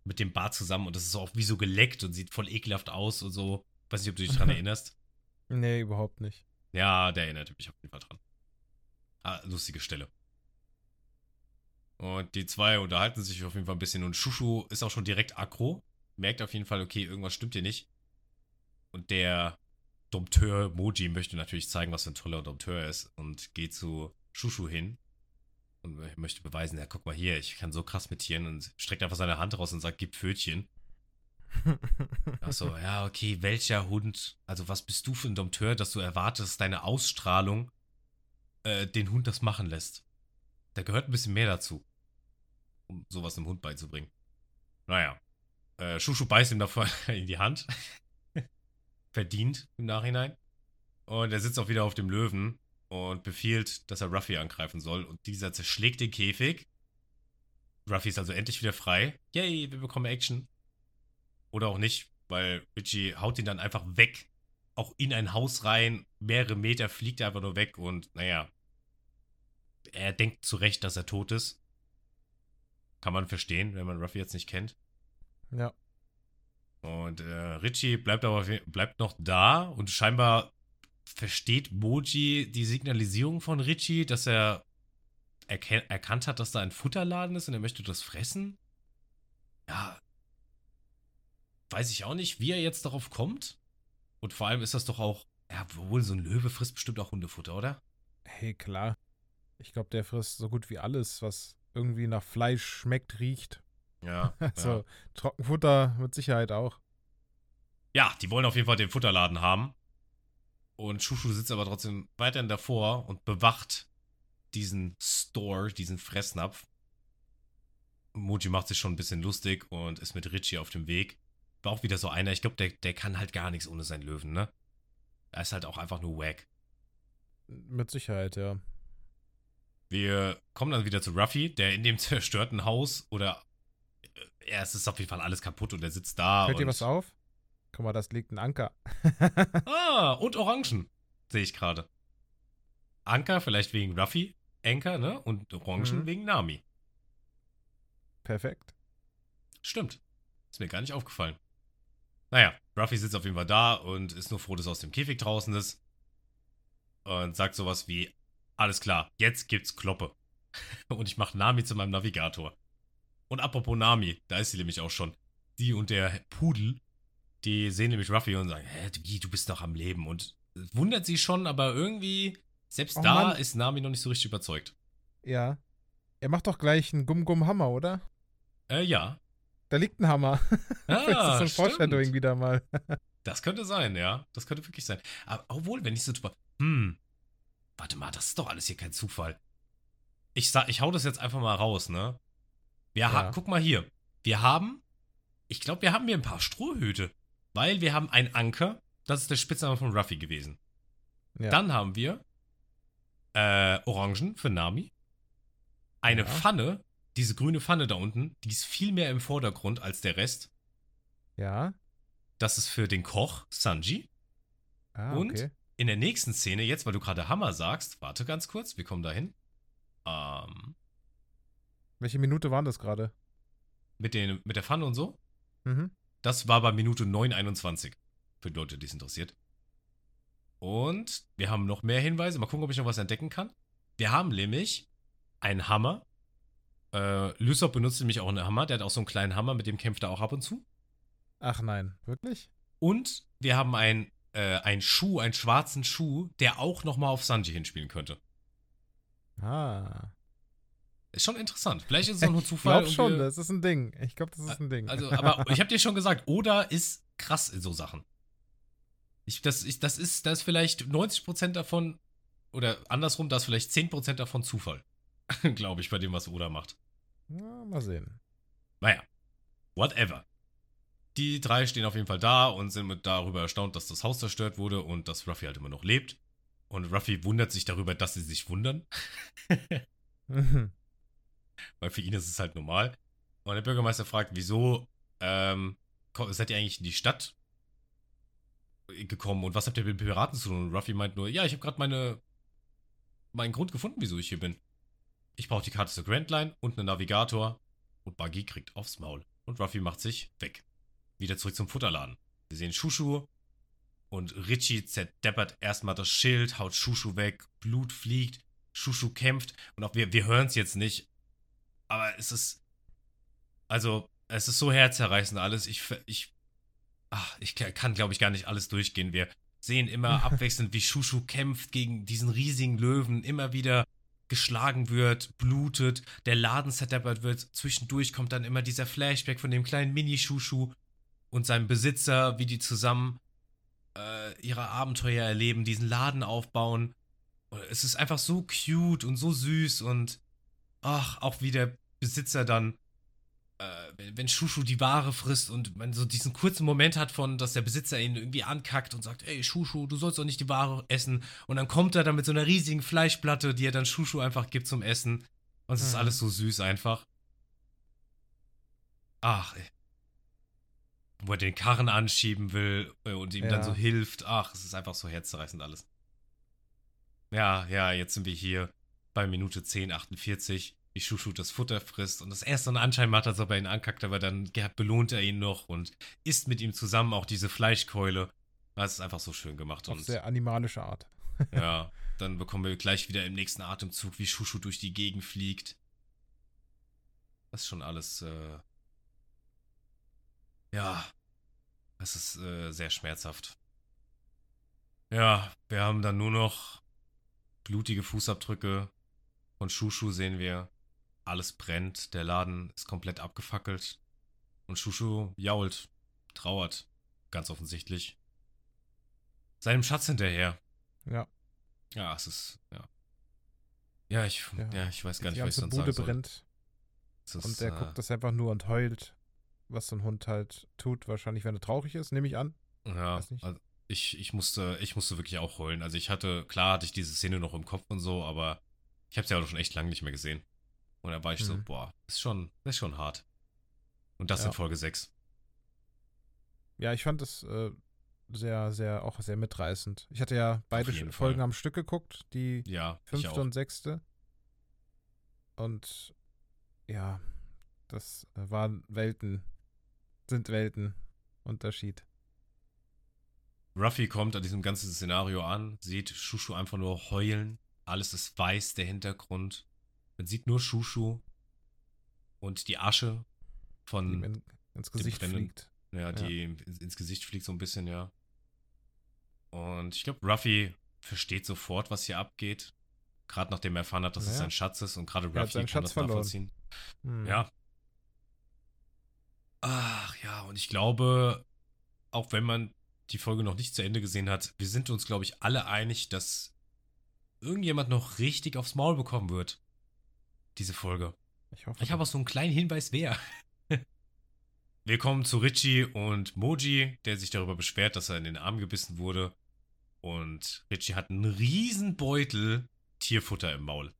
Mit dem Bart zusammen und das ist auch wie so geleckt und sieht voll ekelhaft aus und so. Weiß nicht, ob du dich dran *laughs* erinnerst. Nee, überhaupt nicht. Ja, der erinnert mich auf jeden Fall dran. Ah, lustige Stelle. Und die zwei unterhalten sich auf jeden Fall ein bisschen und Shushu ist auch schon direkt aggro. Merkt auf jeden Fall, okay, irgendwas stimmt hier nicht. Und der Dompteur Moji möchte natürlich zeigen, was für ein toller Dompteur er ist und geht zu Shushu hin und möchte beweisen, ja, guck mal hier, ich kann so krass mit Tieren und streckt einfach seine Hand raus und sagt, gib Pfötchen. *laughs* Ach so, ja, okay, welcher Hund, also was bist du für ein Dompteur, dass du erwartest, deine Ausstrahlung äh, den Hund das machen lässt? Da gehört ein bisschen mehr dazu, um sowas einem Hund beizubringen. Naja, äh, Shushu beißt ihm davor *laughs* in die Hand. Verdient im Nachhinein. Und er sitzt auch wieder auf dem Löwen und befiehlt, dass er Ruffy angreifen soll. Und dieser zerschlägt den Käfig. Ruffy ist also endlich wieder frei. Yay, wir bekommen Action. Oder auch nicht, weil Richie haut ihn dann einfach weg. Auch in ein Haus rein. Mehrere Meter fliegt er einfach nur weg. Und naja, er denkt zu Recht, dass er tot ist. Kann man verstehen, wenn man Ruffy jetzt nicht kennt. ja. Und äh, Richie bleibt aber bleibt noch da und scheinbar versteht Moji die Signalisierung von Richie, dass er erkannt hat, dass da ein Futterladen ist und er möchte das fressen. Ja. Weiß ich auch nicht, wie er jetzt darauf kommt. Und vor allem ist das doch auch, ja, wohl so ein Löwe frisst bestimmt auch Hundefutter, oder? Hey, klar. Ich glaube, der frisst so gut wie alles, was irgendwie nach Fleisch schmeckt, riecht. Ja. *laughs* Also Trockenfutter mit Sicherheit auch. Ja, die wollen auf jeden Fall den Futterladen haben. Und Shushu sitzt aber trotzdem weiterhin davor und bewacht diesen Store, diesen Fressnapf. Moji macht sich schon ein bisschen lustig und ist mit Richie auf dem Weg. War auch wieder so einer, ich glaube, der, der kann halt gar nichts ohne seinen Löwen, ne? Er ist halt auch einfach nur wack. Mit Sicherheit, ja. Wir kommen dann wieder zu Ruffy, der in dem *laughs* zerstörten Haus oder ja, es ist auf jeden Fall alles kaputt und er sitzt da. Fällt dir und was auf? Guck mal, das liegt ein Anker. *laughs* Ah, und Orangen. Sehe ich gerade. Anker vielleicht wegen Ruffy, Anker, ne? Und Orangen Mhm. wegen Nami. Perfekt. Stimmt. Ist mir gar nicht aufgefallen. Naja, Ruffy sitzt auf jeden Fall da und ist nur froh, dass er aus dem Käfig draußen ist. Und sagt sowas wie: Alles klar, jetzt gibt's Kloppe. *laughs* und ich mache Nami zu meinem Navigator. Und apropos Nami, da ist sie nämlich auch schon. Die und der Pudel, die sehen nämlich Ruffy und sagen: Hä, wie, du bist noch am Leben. Und wundert sie schon, aber irgendwie, selbst Oh da Mann. ist Nami noch nicht so richtig überzeugt. Ja. Er macht doch gleich einen Gum-Gum-Hammer, oder? Äh, ja. Da liegt ein Hammer. *laughs* Ah, das ist so ein. Foreshadowing wieder mal. *laughs* Das könnte sein, ja. Das könnte wirklich sein. Aber obwohl, wenn ich so drüber. Hm. Warte mal, das ist doch alles hier kein Zufall. Ich, sag, ich hau das jetzt einfach mal raus, ne? Wir Ja. guck mal hier. Wir haben. Ich glaube, wir haben hier ein paar Strohhüte. Weil wir haben einen Anker. Das ist der Spitzname von Ruffy gewesen. Ja. Dann haben wir äh, Orangen für Nami. Eine Ja. Pfanne. Diese grüne Pfanne da unten, die ist viel mehr im Vordergrund als der Rest. ja. Das ist für den Koch Sanji. Ah, Und? okay. In der nächsten Szene, jetzt weil du gerade Hammer sagst, warte ganz kurz, wir kommen dahin. Ähm, Welche Minute waren das gerade? mit, den, mit der Pfanne und so. Mhm. Das war bei Minute 9,21. Für die Leute, die es interessiert. Und wir haben noch mehr Hinweise. Mal gucken, ob ich noch was entdecken kann. Wir haben nämlich einen Hammer. Äh, Lysop benutzt nämlich auch einen Hammer. Der hat auch so einen kleinen Hammer, mit dem kämpft er auch ab und zu. Ach nein, wirklich? Und wir haben einen, äh, einen Schuh, einen schwarzen Schuh, der auch nochmal auf Sanji hinspielen könnte. Ah. Ist schon interessant. Vielleicht ist es auch nur Ich Zufall. glaube und schon, das ist ein Ding. Ich glaube, das ist ein Ding. Also, aber ich habe dir schon gesagt, Oda ist krass in so Sachen. Ich, das, ich, das, ist, das ist vielleicht 90% davon, oder andersrum, da ist vielleicht 10% davon Zufall. *laughs* Glaube ich, bei dem, was Oda macht. Ja, mal sehen. Naja, whatever. die drei stehen auf jeden Fall da und sind mit darüber erstaunt, dass das Haus zerstört wurde und dass Ruffy halt immer noch lebt. Und Ruffy wundert sich darüber, dass sie sich wundern. *laughs* *laughs* Weil für ihn ist es halt normal. Und der Bürgermeister fragt, wieso ähm, seid ihr eigentlich in die Stadt gekommen und was habt ihr mit Piraten zu tun? Und Ruffy meint nur, ja, ich habe gerade meine meinen Grund gefunden, wieso ich hier bin. Ich brauche die Karte zur Grand Line und einen Navigator und Buggy kriegt aufs Maul. Und Ruffy macht sich weg. Wieder zurück zum Futterladen. Wir sehen Shushu und Richie zerdeppert erstmal das Schild, haut Shushu weg, Blut fliegt, Shushu kämpft und auch wir, wir hören es jetzt nicht, aber es ist, also, es ist so herzerreißend alles. Ich, ich, ach, ich kann, glaube ich, gar nicht alles durchgehen. Wir sehen immer *laughs* abwechselnd, wie Shushu kämpft gegen diesen riesigen Löwen, immer wieder geschlagen wird, blutet, der Laden zerdeppert wird. Zwischendurch kommt dann immer dieser Flashback von dem kleinen Mini-Shushu und seinem Besitzer, wie die zusammen äh, ihre Abenteuer erleben, diesen Laden aufbauen. Es ist einfach so cute und so süß und ach, auch wie der Besitzer dann, äh, wenn, Shushu die Ware frisst und man so diesen kurzen Moment hat von, dass der Besitzer ihn irgendwie ankackt und sagt, ey Shushu, du sollst doch nicht die Ware essen. Und dann kommt er dann mit so einer riesigen Fleischplatte, die er dann Shushu einfach gibt zum Essen. Und es ist Mhm. alles so süß einfach. Ach, ey. Wo er den Karren anschieben will äh, und ihm dann Ja. so hilft. Ach, es ist einfach so herzerreißend alles. Ja, ja, jetzt sind wir hier bei Minute 10, 48, wie Shushu das Futter frisst und das erste einen Anschein macht, als ob er ihn ankackt, aber dann belohnt er ihn noch und isst mit ihm zusammen auch diese Fleischkeule. Das ist einfach so schön gemacht Auf und sehr animalische Art. *laughs* ja, *laughs* dann bekommen wir gleich wieder im nächsten Atemzug, wie Shushu durch die Gegend fliegt. Das ist schon alles, äh, ja, das ist äh, sehr schmerzhaft. Ja, wir haben dann nur noch blutige Fußabdrücke von Shushu sehen wir. Alles brennt, der Laden ist komplett abgefackelt. Und Shushu jault, trauert, ganz offensichtlich. Seinem Schatz hinterher. Ja. Ja, es ist, ja. Ja, ich, ja. Ja. ich weiß gar nicht, was ich sonst Bude sagen brennt ist, und der äh, guckt das einfach nur und heult, was so ein Hund halt tut. Wahrscheinlich, wenn er traurig ist, nehme ich an. Ja, also ich, ich musste, ich musste wirklich auch heulen. Also ich hatte, klar hatte ich diese Szene noch im Kopf und so, aber ich habe sie ja auch schon echt lange nicht mehr gesehen. Und da war ich so, Mhm. boah, ist schon, ist schon hart. Und das Ja. in Folge 6. Ja, ich fand es äh, sehr, sehr, auch sehr mitreißend. Ich hatte ja beide Folgen Fall. am Stück geguckt, die Ja, fünfte und sechste. Und ja, das äh, waren Welten, sind Welten Unterschied. Ruffy kommt an diesem ganzen Szenario an, sieht Shushu einfach nur heulen. Alles ist weiß, der Hintergrund. Man sieht nur Shushu und die Asche Die von ihm in, ins Gesicht fliegt. Ja, die ihm ins Gesicht fliegt so ein bisschen, ja. Und ich glaube, Ruffy versteht sofort, was hier abgeht. Gerade nachdem er erfahren hat, dass es Ja. sein Schatz ist. Und gerade Er Ruffy kann Schatz das verloren. nachvollziehen. Hm. Ja. Ach ja, und ich glaube, auch wenn man die Folge noch nicht zu Ende gesehen hat, wir sind uns, glaube ich, alle einig, dass irgendjemand noch richtig aufs Maul bekommen wird. Diese Folge. Ich hoffe. Ich habe auch so einen kleinen Hinweis, wer. *laughs* Wir kommen zu Richie und Moji, der sich darüber beschwert, dass er in den Arm gebissen wurde. Und Richie hat einen riesen Beutel Tierfutter im Maul.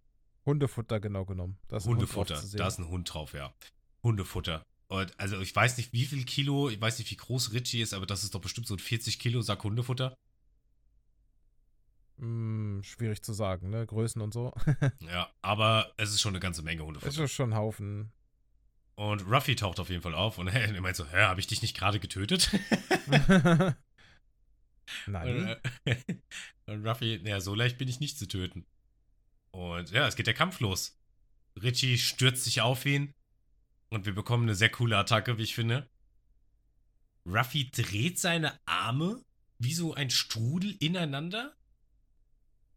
Hundefutter genau genommen. Da Hund Hundefutter. sehen. Da ist ein Hund drauf, ja. Hundefutter. Und also ich weiß nicht, wie viel Kilo, ich weiß nicht, wie groß Richie ist, aber das ist doch bestimmt so ein 40 Kilo Sack Hundefutter. Hm, schwierig zu sagen, ne? Größen und so. *laughs* Ja, aber es ist schon eine ganze Menge Es Hundefutter. ist schon ein Haufen. Und Ruffy taucht auf jeden Fall auf und *laughs* er meint so, hä, habe ich dich nicht gerade getötet? *laughs* Nein. Und, äh, und Ruffy, naja, so leicht bin ich nicht zu töten. Und ja, es geht der Kampf los. Richie stürzt sich auf ihn und wir bekommen eine sehr coole Attacke, wie ich finde. Ruffy dreht seine Arme wie so ein Strudel ineinander.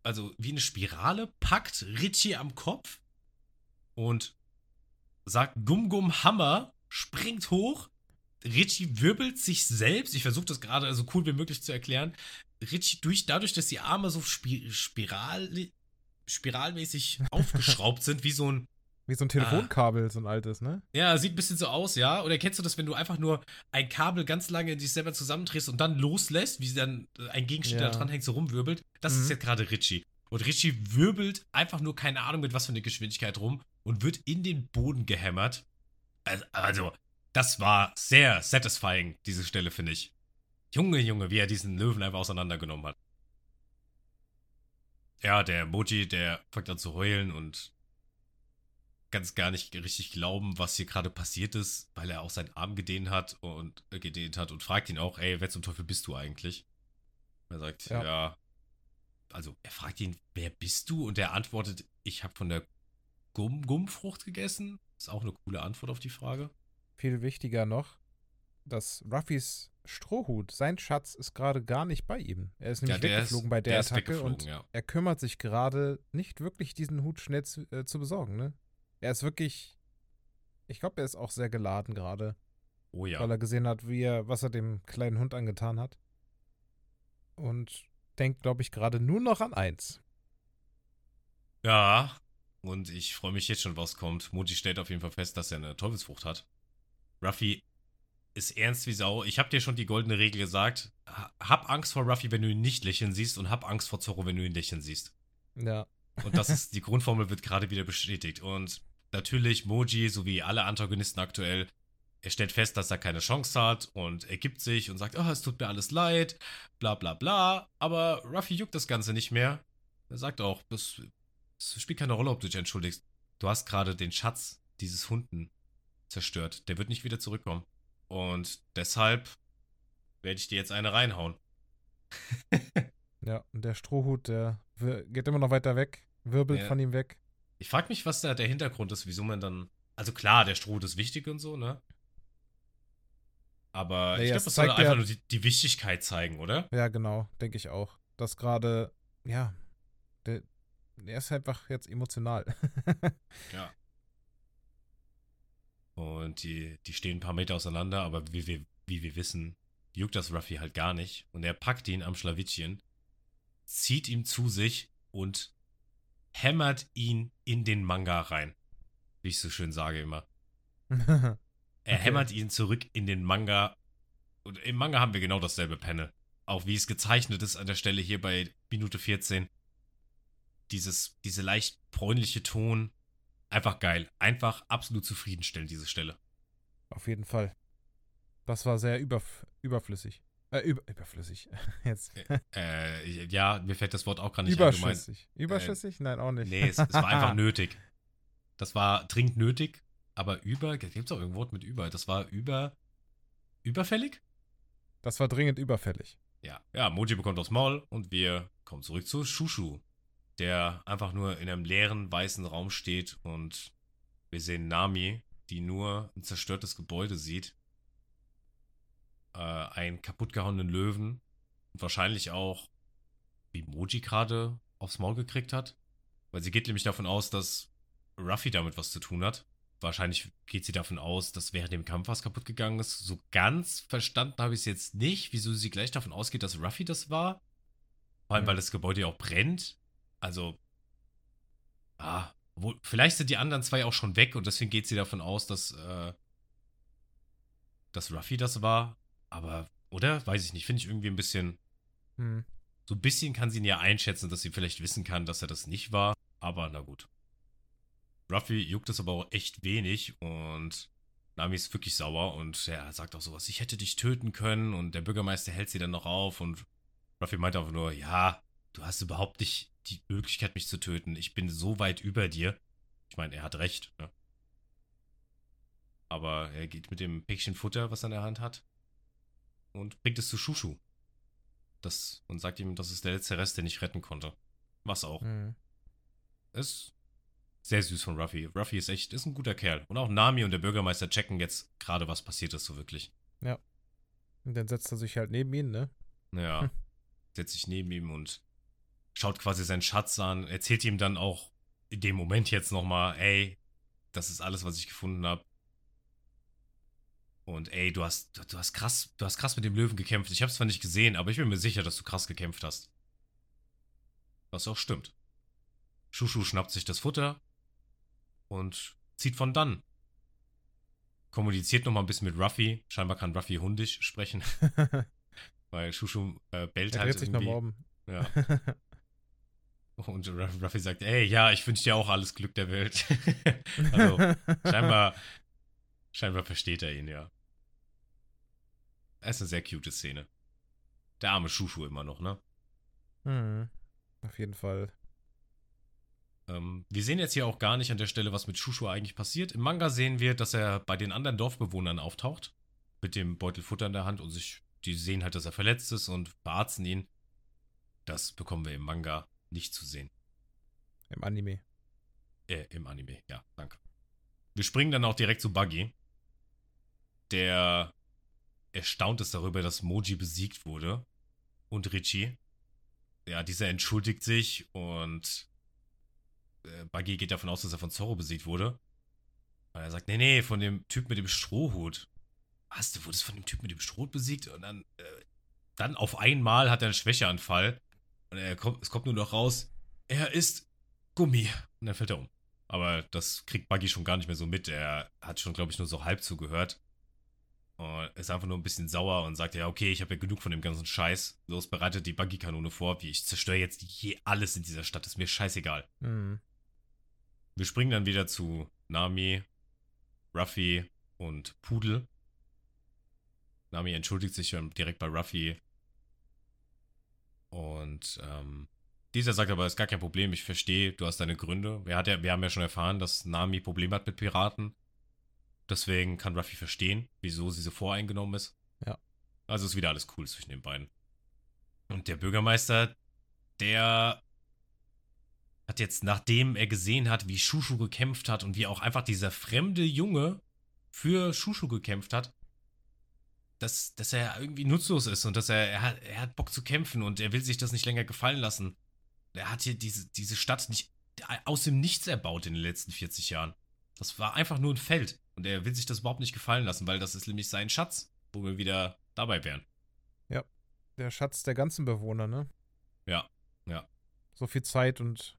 Also wie eine Spirale, packt Richie am Kopf und sagt Gum Gum Hammer, springt hoch. Richie wirbelt sich selbst. Ich versuche das gerade so cool wie möglich zu erklären. Richie durch, dadurch, dass die Arme so spi Spiral, spiralmäßig *laughs* aufgeschraubt sind, wie so ein, Wie so ein Telefonkabel, so ein altes, ne? Ja, sieht ein bisschen so aus, ja. Oder kennst du das, wenn du einfach nur ein Kabel ganz lange in dich selber zusammendrehst und dann loslässt, wie sie dann äh, ein Gegenstand, Ja. der da dran hängt, so rumwirbelt? Das Mhm. ist jetzt gerade Richie. Und Richie wirbelt einfach nur, keine Ahnung, mit was für eine Geschwindigkeit rum und wird in den Boden gehämmert. Also, also das war sehr satisfying, diese Stelle, finde ich. Junge, Junge, wie er diesen Löwen einfach auseinandergenommen hat. Ja, der Moji, der fängt an zu heulen und ganz gar nicht richtig glauben, was hier gerade passiert ist, weil er auch seinen Arm gedehnt hat und äh, gedehnt hat und fragt ihn auch, ey, wer zum Teufel bist du eigentlich? Er sagt, Ja. ja. Also er fragt ihn, wer bist du? Und er antwortet, ich habe von der Gum Gummfrucht gegessen. Ist auch eine coole Antwort auf die Frage. Viel wichtiger noch, dass Ruffys Strohhut, sein Schatz, ist gerade gar nicht bei ihm. Er ist nämlich der weggeflogen bei der, der ist Attacke und ja. er kümmert sich gerade nicht wirklich, diesen Hut schnell zu, äh, zu besorgen, ne? Er ist wirklich. Ich glaube, er ist auch sehr geladen gerade, Oh ja. weil er gesehen hat, wie er, was er dem kleinen Hund angetan hat. Und denkt, glaube ich, gerade nur noch an eins. Ja, und ich freue mich jetzt schon, was kommt. Moji stellt auf jeden Fall fest, dass er eine Teufelsfrucht hat. Ruffy ist ernst wie Sau. Ich habe dir schon die goldene Regel gesagt. Ha- Hab Angst vor Ruffy, wenn du ihn nicht lächeln siehst und hab Angst vor Zorro, wenn du ihn lächeln siehst. Ja. Und das ist, die Grundformel wird gerade wieder bestätigt. Und natürlich, Moji, so wie alle Antagonisten aktuell, er stellt fest, dass er keine Chance hat und er gibt sich und sagt, oh, es tut mir alles leid, bla bla bla. Aber Ruffy juckt das Ganze nicht mehr. Er sagt auch, das, das spielt keine Rolle, ob du dich entschuldigst. Du hast gerade den Schatz dieses Hunden zerstört. Der wird nicht wieder zurückkommen. Und deshalb werde ich dir jetzt eine reinhauen. *laughs* Ja, und der Strohhut, der geht immer noch weiter weg, wirbelt Ja. von ihm weg. Ich frage mich, was da der Hintergrund ist, wieso man dann. Also klar, der Stroh ist wichtig und so, ne? Aber ich Naja, glaube, es das soll zeigt einfach ja- nur die, die Wichtigkeit zeigen, oder? Ja, genau, denke ich auch. Dass gerade, ja, der, der ist einfach jetzt emotional. *laughs* Ja. Und die, die stehen ein paar Meter auseinander, aber wie wir, wie wir wissen, juckt das Ruffy halt gar nicht. Und er packt ihn am Schlawittchen, zieht ihn zu sich und hämmert ihn in den Manga rein. Wie ich so schön sage immer. *laughs* Er Okay. hämmert ihn zurück in den Manga. Und im Manga haben wir genau dasselbe Panel. Auch wie es gezeichnet ist an der Stelle hier bei Minute 14. Dieses, diese leicht bräunliche Ton. Einfach geil. Einfach absolut zufriedenstellend, diese Stelle. Auf jeden Fall. Das war sehr überf überflüssig. Äh, über überflüssig. *laughs* Jetzt. Äh, ja, mir fällt das Wort auch gerade nicht ein. Du meinst- Überschüssig. Überschüssig? Nein, auch nicht. Nee, es, es war einfach *laughs* nötig. Das war dringend nötig, aber über. Gibt es auch irgendein Wort mit über? Das war über. Überfällig? Das war dringend überfällig. Ja, ja, Moji bekommt aufs Maul und wir kommen zurück zu Shushu, der einfach nur in einem leeren weißen Raum steht und wir sehen Nami, die nur ein zerstörtes Gebäude sieht, äh, einen kaputtgehauenen Löwen und wahrscheinlich auch, wie Moji gerade aufs Maul gekriegt hat, weil sie geht nämlich davon aus, dass Ruffy damit was zu tun hat. Wahrscheinlich geht sie davon aus, dass während dem Kampf was kaputt gegangen ist. So ganz verstanden habe ich es jetzt nicht, wieso sie gleich davon ausgeht, dass Ruffy das war. Vor allem, Mhm. weil das Gebäude ja auch brennt. Also, ah, wo, vielleicht sind die anderen zwei auch schon weg und deswegen geht sie davon aus, dass, äh, dass Ruffy das war. Aber, oder? Weiß ich nicht. Finde ich irgendwie ein bisschen, Hm. so ein bisschen kann sie ihn ja einschätzen, dass sie vielleicht wissen kann, dass er das nicht war. Aber na gut. Ruffy juckt es aber auch echt wenig und Nami ist wirklich sauer und er sagt auch sowas, ich hätte dich töten können und der Bürgermeister hält sie dann noch auf und Ruffy meint einfach nur, ja, du hast überhaupt nicht die Möglichkeit, mich zu töten. Ich bin so weit über dir. Ich meine, er hat recht, ne? Aber er geht mit dem Päckchen Futter, was er in der Hand hat, und bringt es zu Shushu. Das, und sagt ihm, das ist der letzte Rest, den ich retten konnte. Was auch. Hm. Ist sehr süß von Ruffy. Ruffy ist echt, ist ein guter Kerl. Und auch Nami und der Bürgermeister checken jetzt gerade, was passiert ist, so wirklich. Und dann setzt er sich halt neben ihn, ne? Ja. Hm. Setzt sich neben ihm und schaut quasi seinen Schatz an, erzählt ihm dann auch in dem Moment jetzt nochmal, ey, das ist alles, was ich gefunden habe. Und ey, du hast, du hast krass, du hast krass mit dem Löwen gekämpft. Ich habe es zwar nicht gesehen, aber ich bin mir sicher, dass du krass gekämpft hast. Was auch stimmt. Shushu schnappt sich das Futter und zieht von dann. Kommuniziert nochmal ein bisschen mit Ruffy. Scheinbar kann Ruffy hundisch sprechen. *laughs* Weil Shushu äh, bellt Er halt sich irgendwie. nochmal um. Ja. *laughs* Und Ruff- Ruffy sagt, ey, ja, ich wünsche dir auch alles Glück der Welt. *laughs* also, scheinbar, scheinbar versteht er ihn, ja. Es ist eine sehr cute Szene. Der arme Shushu immer noch, ne? Hm, Auf jeden Fall. Ähm, wir sehen jetzt hier auch gar nicht an der Stelle, was mit Shushu eigentlich passiert. Im Manga sehen wir, dass er bei den anderen Dorfbewohnern auftaucht. Mit dem Beutel Futter in der Hand und sich, die sehen halt, dass er verletzt ist und verarzten ihn. Das bekommen wir im Manga nicht zu sehen. Im Anime. Äh, im Anime, ja, danke. Wir springen dann auch direkt zu Buggy, der erstaunt ist darüber, dass Moji besiegt wurde. Und Richie. Ja, dieser entschuldigt sich und äh, Buggy geht davon aus, dass er von Zorro besiegt wurde. Und er sagt, nee, nee, von dem Typ mit dem Strohhut. Was, du wurdest von dem Typ mit dem Strohhut besiegt? Und dann, äh, dann auf einmal hat er einen Schwächeanfall. Und er kommt, es kommt nur noch raus, er ist Gummi. Und dann fällt er um. Aber das kriegt Buggy schon gar nicht mehr so mit. Er hat schon, glaube ich, nur so halb zugehört. Und ist einfach nur ein bisschen sauer und sagt, ja, okay, ich habe ja genug von dem ganzen Scheiß. Los, bereitet die Buggy-Kanone vor. Wie ich zerstöre jetzt je alles in dieser Stadt. Ist mir scheißegal. Hm. Wir springen dann wieder zu Nami, Ruffy und Pudel. Nami entschuldigt sich direkt bei Ruffy. Und ähm, dieser sagt aber, ist gar kein Problem, ich verstehe, du hast deine Gründe. Wir, hat ja, wir haben ja schon erfahren, dass Nami Probleme hat mit Piraten. Deswegen kann Ruffy verstehen, wieso sie so voreingenommen ist. Ja. Also ist wieder alles cool zwischen den beiden. Und der Bürgermeister, der hat jetzt, nachdem er gesehen hat, wie Shushu gekämpft hat und wie auch einfach dieser fremde Junge für Shushu gekämpft hat, dass, dass er irgendwie nutzlos ist und dass er, er hat, er hat Bock zu kämpfen und er will sich das nicht länger gefallen lassen. Er hat hier diese, diese Stadt nicht aus dem Nichts erbaut in den letzten 40 Jahren. Das war einfach nur ein Feld und er will sich das überhaupt nicht gefallen lassen, weil das ist nämlich sein Schatz, wo wir wieder dabei wären. Der Schatz der ganzen Bewohner, ne? Ja, ja. So viel Zeit und,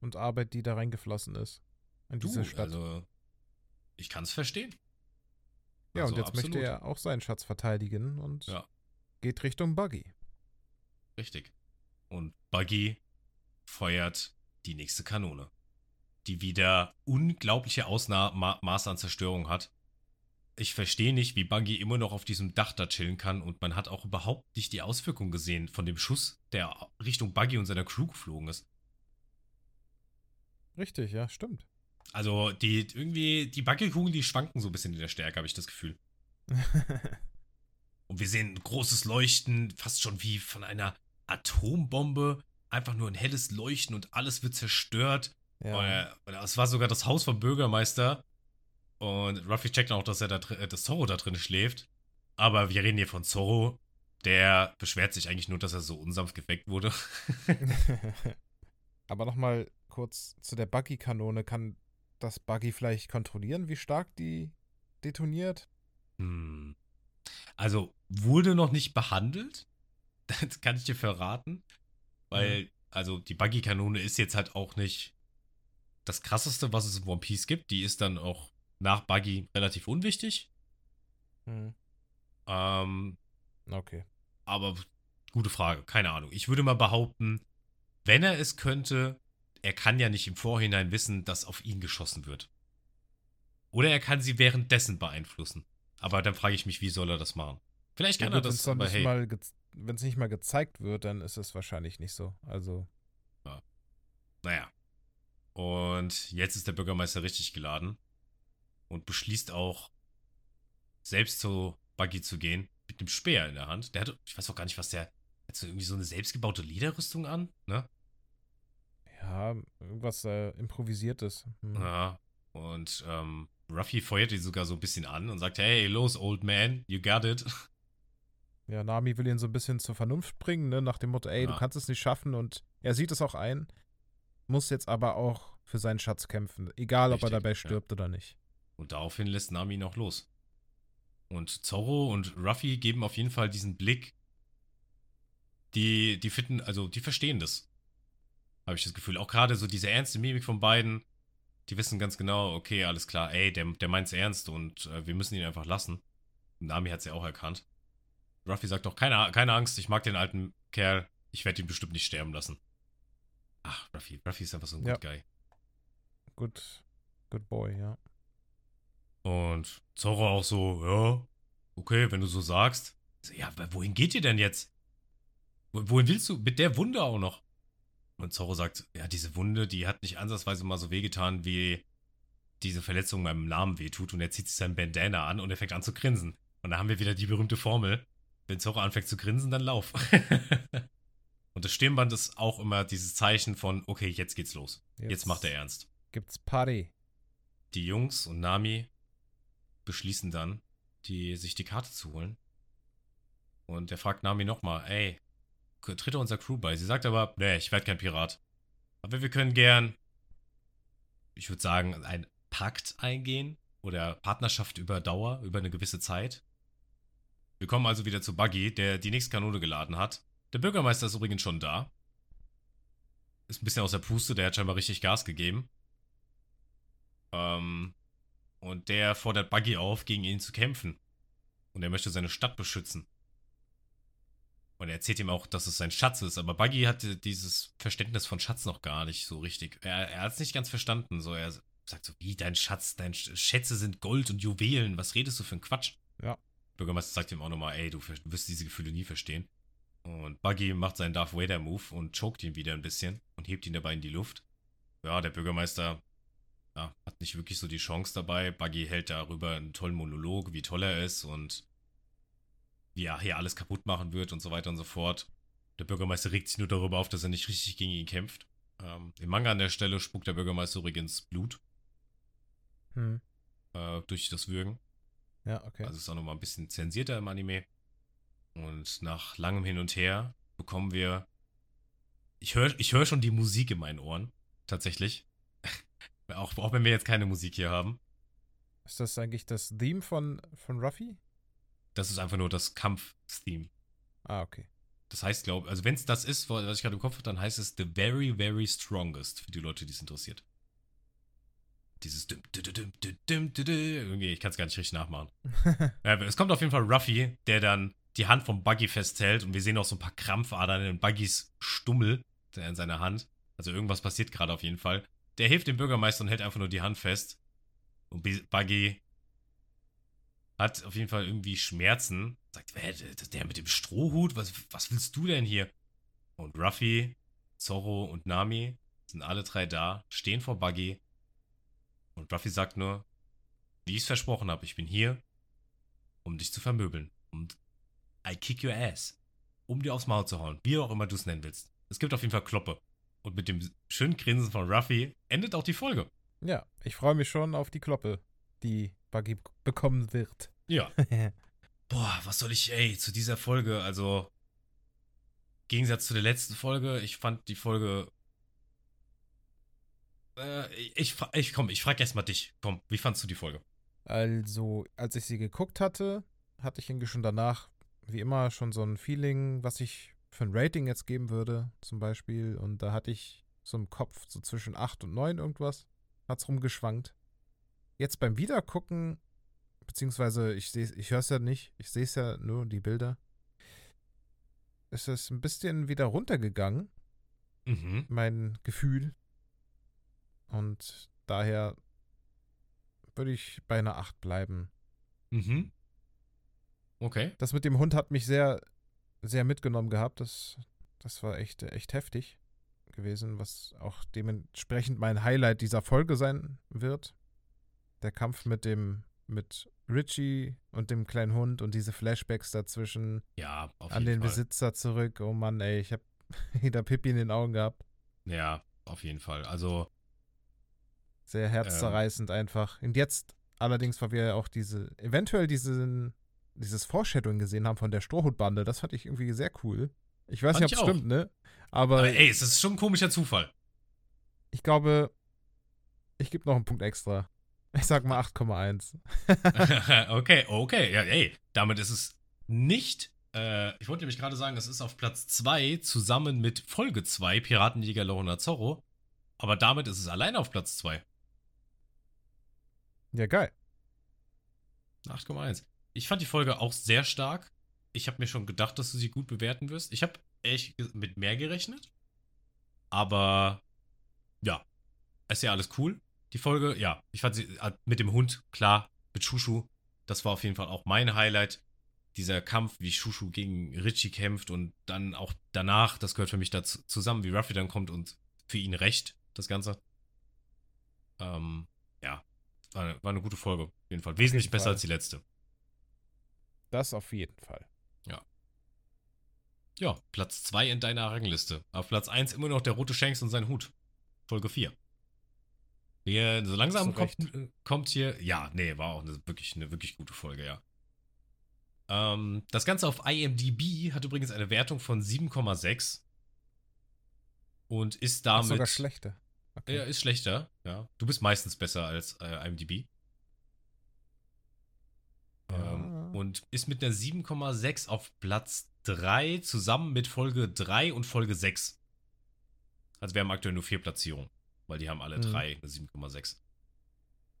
und Arbeit, die da reingeflossen ist. In diese Du, Stadt. Also, ich kann es verstehen. ja, also und jetzt absolut. möchte er auch seinen Schatz verteidigen und Ja. geht Richtung Buggy. Richtig. Und Buggy feuert die nächste Kanone, die wieder unglaubliche Ausmaße an Zerstörung hat. Ich verstehe nicht, wie Buggy immer noch auf diesem Dach da chillen kann und man hat auch überhaupt nicht die Auswirkungen gesehen von dem Schuss, der Richtung Buggy und seiner Crew geflogen ist. Richtig, ja, stimmt. Also die irgendwie, die Buggy-Kugeln, die schwanken so ein bisschen in der Stärke, habe ich das Gefühl. *laughs* Und wir sehen ein großes Leuchten, fast schon wie von einer Atombombe. Einfach nur ein helles Leuchten und alles wird zerstört. Ja. Es war sogar das Haus vom Bürgermeister. Und Ruffy checkt auch, dass er da drin, äh, dass Zorro da drin schläft. Aber wir reden hier von Zorro. Der beschwert sich eigentlich nur, dass er so unsanft geweckt wurde. *laughs* *laughs* Aber nochmal kurz zu der Buggy-Kanone. Kann das Buggy vielleicht kontrollieren, wie stark die detoniert? Hm. Also wurde noch nicht behandelt. *laughs* Das kann ich dir verraten. Weil, also die Buggy-Kanone ist jetzt halt auch nicht das krasseste, was es in One Piece gibt. Die ist dann auch nach Buggy relativ unwichtig. Hm. Ähm, Okay. aber gute Frage, keine Ahnung. Ich würde mal behaupten, wenn er es könnte, er kann ja nicht im Vorhinein wissen, dass auf ihn geschossen wird. Oder er kann sie währenddessen beeinflussen. Aber dann frage ich mich, wie soll er das machen? Vielleicht kann Ja, er gut, das, aber hey. Wenn es nicht mal gezeigt wird, dann ist es wahrscheinlich nicht so. Also, Naja. Und jetzt ist der Bürgermeister richtig geladen und beschließt auch, selbst zu Buggy zu gehen, mit einem Speer in der Hand. Der hat, ich weiß auch gar nicht, was der, hat so irgendwie so eine selbstgebaute Lederrüstung an, ne? ja, irgendwas äh, Improvisiertes. Hm. Ja. Und ähm, Ruffy feuert ihn sogar so ein bisschen an und sagt, hey, los, old man, you got it. *laughs* Ja, Nami will ihn so ein bisschen zur Vernunft bringen, ne? nach dem Motto, ey, du Ja. kannst es nicht schaffen und er sieht es auch ein, muss jetzt aber auch für seinen Schatz kämpfen, egal ob er Richtig, dabei ja. stirbt oder nicht. Und daraufhin lässt Nami ihn auch los. Und Zorro und Ruffy geben auf jeden Fall diesen Blick. Die, die finden, also die verstehen das. Habe ich das Gefühl. Auch gerade so diese ernste Mimik von beiden. Die wissen ganz genau, okay, alles klar, ey, der, der meint's ernst und äh, wir müssen ihn einfach lassen. Nami hat's ja auch erkannt. Ruffy sagt doch, keine, keine Angst, ich mag den alten Kerl, ich werde ihn bestimmt nicht sterben lassen. Ach, Ruffy, Ruffy ist einfach so ein Ja. Good Guy. Good, good boy, ja. Und Zorro auch so, ja, okay, wenn du so sagst. Ja, wohin geht ihr denn jetzt? Wo- Wohin willst du? Mit der Wunde auch noch. Und Zorro sagt, ja, diese Wunde, die hat nicht ansatzweise mal so wehgetan, wie diese Verletzung meinem Namen wehtut. Und er zieht sich sein Bandana an und er fängt an zu grinsen. Und da haben wir wieder die berühmte Formel. Wenn Zorro anfängt zu grinsen, dann lauf. *laughs* und das Stirnband ist auch immer dieses Zeichen von, okay, jetzt geht's los. Jetzt, macht er ernst. Gibt's Party. Die Jungs und Nami beschließen dann, die, sich die Karte zu holen. Und er fragt Nami nochmal, ey, tritt er unser Crew bei? Sie sagt aber, nee, ich werde kein Pirat. Aber wir können gern, ich würde sagen, ein Pakt eingehen oder Partnerschaft über Dauer, über eine gewisse Zeit. Wir kommen also wieder zu Buggy, der die nächste Kanone geladen hat. Der Bürgermeister ist übrigens schon da. Ist ein bisschen aus der Puste, der hat scheinbar richtig Gas gegeben. Ähm, und der fordert Buggy auf, gegen ihn zu kämpfen. Und er möchte seine Stadt beschützen. Und er erzählt ihm auch, dass es sein Schatz ist. Aber Buggy hatte dieses Verständnis von Schatz noch gar nicht so richtig. Er, er hat es nicht ganz verstanden. So, er sagt so, wie dein Schatz, deine Schätze sind Gold und Juwelen. Was redest du für ein Quatsch? Ja. Bürgermeister sagt ihm auch nochmal, ey, du wirst diese Gefühle nie verstehen. Und Buggy macht seinen Darth Vader Move und choked ihn wieder ein bisschen und hebt ihn dabei in die Luft. Ja, der Bürgermeister ja, hat nicht wirklich so die Chance dabei. Buggy hält darüber einen tollen Monolog, wie toll er ist und wie er hier alles kaputt machen wird und so weiter und so fort. Der Bürgermeister regt sich nur darüber auf, dass er nicht richtig gegen ihn kämpft. Ähm, Im Manga an der Stelle spuckt der Bürgermeister übrigens Blut Hm. äh, durch das Würgen. Ja, okay. Also ist auch nochmal ein bisschen zensierter im Anime. Und nach langem Hin und Her bekommen wir. Ich höre ich hör schon die Musik in meinen Ohren. Tatsächlich. Auch, auch wenn wir jetzt keine Musik hier haben. Ist das eigentlich das Theme von, von Ruffy? Das ist einfach nur das Kampf-Theme. Ah, okay. Das heißt, glaube also wenn es das ist, was ich gerade im Kopf habe, dann heißt es The Very, Very Strongest für die Leute, die es interessiert. Dieses düm, düm, düm, irgendwie, ich kann es gar nicht richtig nachmachen. *laughs* ja, es kommt auf jeden Fall Ruffy, der dann die Hand vom Buggy festhält und wir sehen auch so ein paar Krampfadern in Buggys Stummel der in seiner Hand. Also irgendwas passiert gerade auf jeden Fall. Der hilft dem Bürgermeister und hält einfach nur die Hand fest. Und Buggy hat auf jeden Fall irgendwie Schmerzen. Sagt, der mit dem Strohhut, was, was willst du denn hier? Und Ruffy, Zorro und Nami sind alle drei da, stehen vor Buggy. Und Ruffy sagt nur, wie ich es versprochen habe, ich bin hier, um dich zu vermöbeln. Und I kick your ass. Um dir aufs Maul zu hauen, wie auch immer du es nennen willst. Es gibt auf jeden Fall Kloppe. Und mit dem schönen Grinsen von Ruffy endet auch die Folge. Ja, ich freue mich schon auf die Kloppe, die Buggy bekommen wird. Ja. *laughs* Boah, was soll ich, ey, zu dieser Folge, also im Gegensatz zu der letzten Folge, ich fand die Folge. Äh, ich, ich komm, ich frag erst mal dich. Komm, wie fandst du die Folge? Also, als ich sie geguckt hatte, hatte ich irgendwie schon danach, wie immer, schon so ein Feeling, was ich für ein Rating jetzt geben würde, zum Beispiel. Und da hatte ich so im Kopf so zwischen 8 und 9 irgendwas. Hat's rumgeschwankt. Jetzt beim Wiedergucken, beziehungsweise ich sehe ich höre es ja nicht, ich sehe es ja nur, die Bilder, ist es ein bisschen wieder runtergegangen, Mhm. mein Gefühl. Und daher würde ich bei einer 8 bleiben. Mhm. Okay. Das mit dem Hund hat mich sehr, sehr mitgenommen gehabt. Das, das war echt, echt heftig gewesen, was auch dementsprechend mein Highlight dieser Folge sein wird. Der Kampf mit dem, mit Richie und dem kleinen Hund und diese Flashbacks dazwischen Ja, auf an jeden den Fall. Besitzer zurück. Oh Mann, ey, ich hab *laughs* wieder Pippi in den Augen gehabt. Ja, auf jeden Fall. Also, Sehr herzzerreißend einfach. Und jetzt allerdings, weil wir ja auch diese, eventuell diesen, dieses Foreshadowing gesehen haben von der Strohhutbande, das fand ich irgendwie sehr cool. Ich weiß Fand nicht, ob es stimmt, ne? Aber, aber ey, es ist schon ein komischer Zufall. ich glaube, ich gebe noch einen Punkt extra. Ich sag mal 8,1. *laughs* *laughs* okay, okay. Ja, ey, damit ist es nicht. Äh, ich wollte nämlich gerade sagen, es ist auf Platz 2 zusammen mit Folge 2, Piratenjäger Lorna Zorro. Aber damit ist es alleine auf Platz 2. Ja, geil. 8,1. Ich fand die Folge auch sehr stark. Ich habe mir schon gedacht, dass du sie gut bewerten wirst. Ich habe echt mit mehr gerechnet. Aber ja, ist ja alles cool. Die Folge, ja, ich fand sie äh, mit dem Hund, klar, mit Shushu, das war auf jeden Fall auch mein Highlight. Dieser Kampf, wie Shushu gegen Richie kämpft und dann auch danach, das gehört für mich dazu zusammen, wie Ruffy dann kommt und für ihn recht, das Ganze. Ähm, ja, war, war eine gute Folge, auf jeden Fall. Wesentlich jeden besser Fall. als die letzte. Das auf jeden Fall. Ja. Ja, Platz 2 in deiner Rangliste. Auf Platz 1 immer noch der rote Shanks und sein Hut. Folge 4. Wir, so langsam kommt, kommt, hier. Ja, nee, war auch eine, wirklich eine wirklich gute Folge, ja. Ähm, das Ganze auf IMDb hat übrigens eine Wertung von 7,6. Und ist damit. Ach, sogar schlechter. Okay. Ja, ist schlechter, ja. Du bist meistens besser als äh, IMDb. Ja. Ähm, und ist mit einer 7,6 auf Platz 3 zusammen mit Folge 3 und Folge 6. Also wir haben aktuell nur vier Platzierungen weil die haben alle mhm. drei eine 7,6.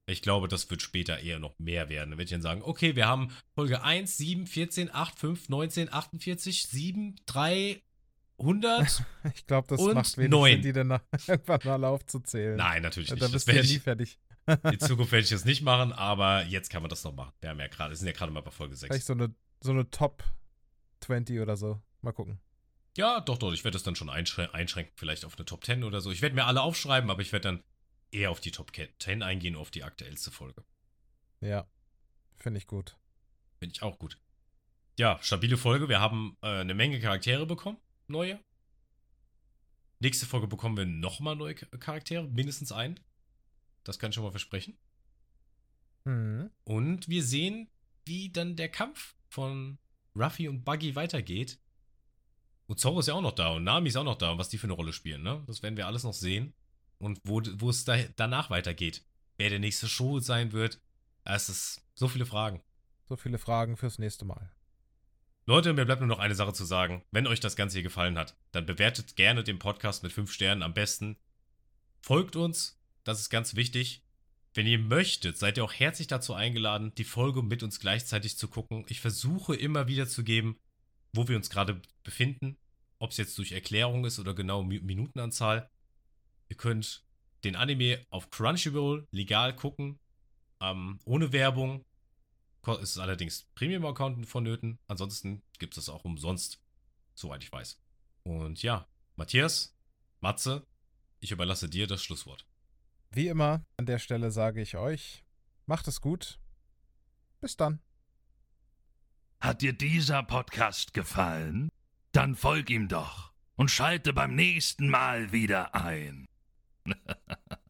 Ich glaube, das wird später eher noch mehr werden. Dann werde ich dann sagen, okay, wir haben Folge 1, 7, 14, 8, 5, 19, 48, 7, 3, 100 Ich glaube, das macht wenig 9. Sinn, die dann *laughs* irgendwann mal aufzuzählen. Nein, natürlich nicht. Da bist du ja nie fertig. In Zukunft werde ich das nicht machen, aber jetzt kann man das noch machen. Wir haben ja gerade, sind ja gerade mal bei Folge 6. Vielleicht so eine, so eine Top 20 oder so. Mal gucken. Ja, doch, doch. Ich werde das dann schon einschränken, vielleicht auf eine Top 10 oder so. Ich werde mir alle aufschreiben, aber ich werde dann eher auf die Top 10 eingehen, auf die aktuellste Folge. Ja, finde ich gut. Finde ich auch gut. Ja, stabile Folge. Wir haben äh, eine Menge Charaktere bekommen, neue. Nächste Folge bekommen wir nochmal neue Charaktere, mindestens einen. Das kann ich schon mal versprechen. Mhm. Und wir sehen, wie dann der Kampf von Ruffy und Buggy weitergeht. Und Zoro ist ja auch noch da und Nami ist auch noch da und was die für eine Rolle spielen, ne? Das werden wir alles noch sehen. Und wo, wo es da, danach weitergeht. Wer der nächste Show sein wird. Es ist so viele Fragen. So viele Fragen fürs nächste Mal. Leute, mir bleibt nur noch eine Sache zu sagen. Wenn euch das Ganze hier gefallen hat, dann bewertet gerne den Podcast mit 5 Sternen am besten. Folgt uns, das ist ganz wichtig. Wenn ihr möchtet, seid ihr auch herzlich dazu eingeladen, die Folge mit uns gleichzeitig zu gucken. Ich versuche immer wieder zu geben, wo wir uns gerade befinden, ob es jetzt durch Erklärung ist oder genau Minutenanzahl. Ihr könnt den Anime auf Crunchyroll legal gucken, ähm, ohne Werbung. Ist allerdings Premium-Account vonnöten. Ansonsten gibt es das auch umsonst, soweit ich weiß. Und ja, Matthias, Matze, ich überlasse dir das Schlusswort. Wie immer, an der Stelle sage ich euch, macht es gut. Bis dann. Hat dir dieser Podcast gefallen? Dann folg ihm doch und schalte beim nächsten Mal wieder ein. *laughs*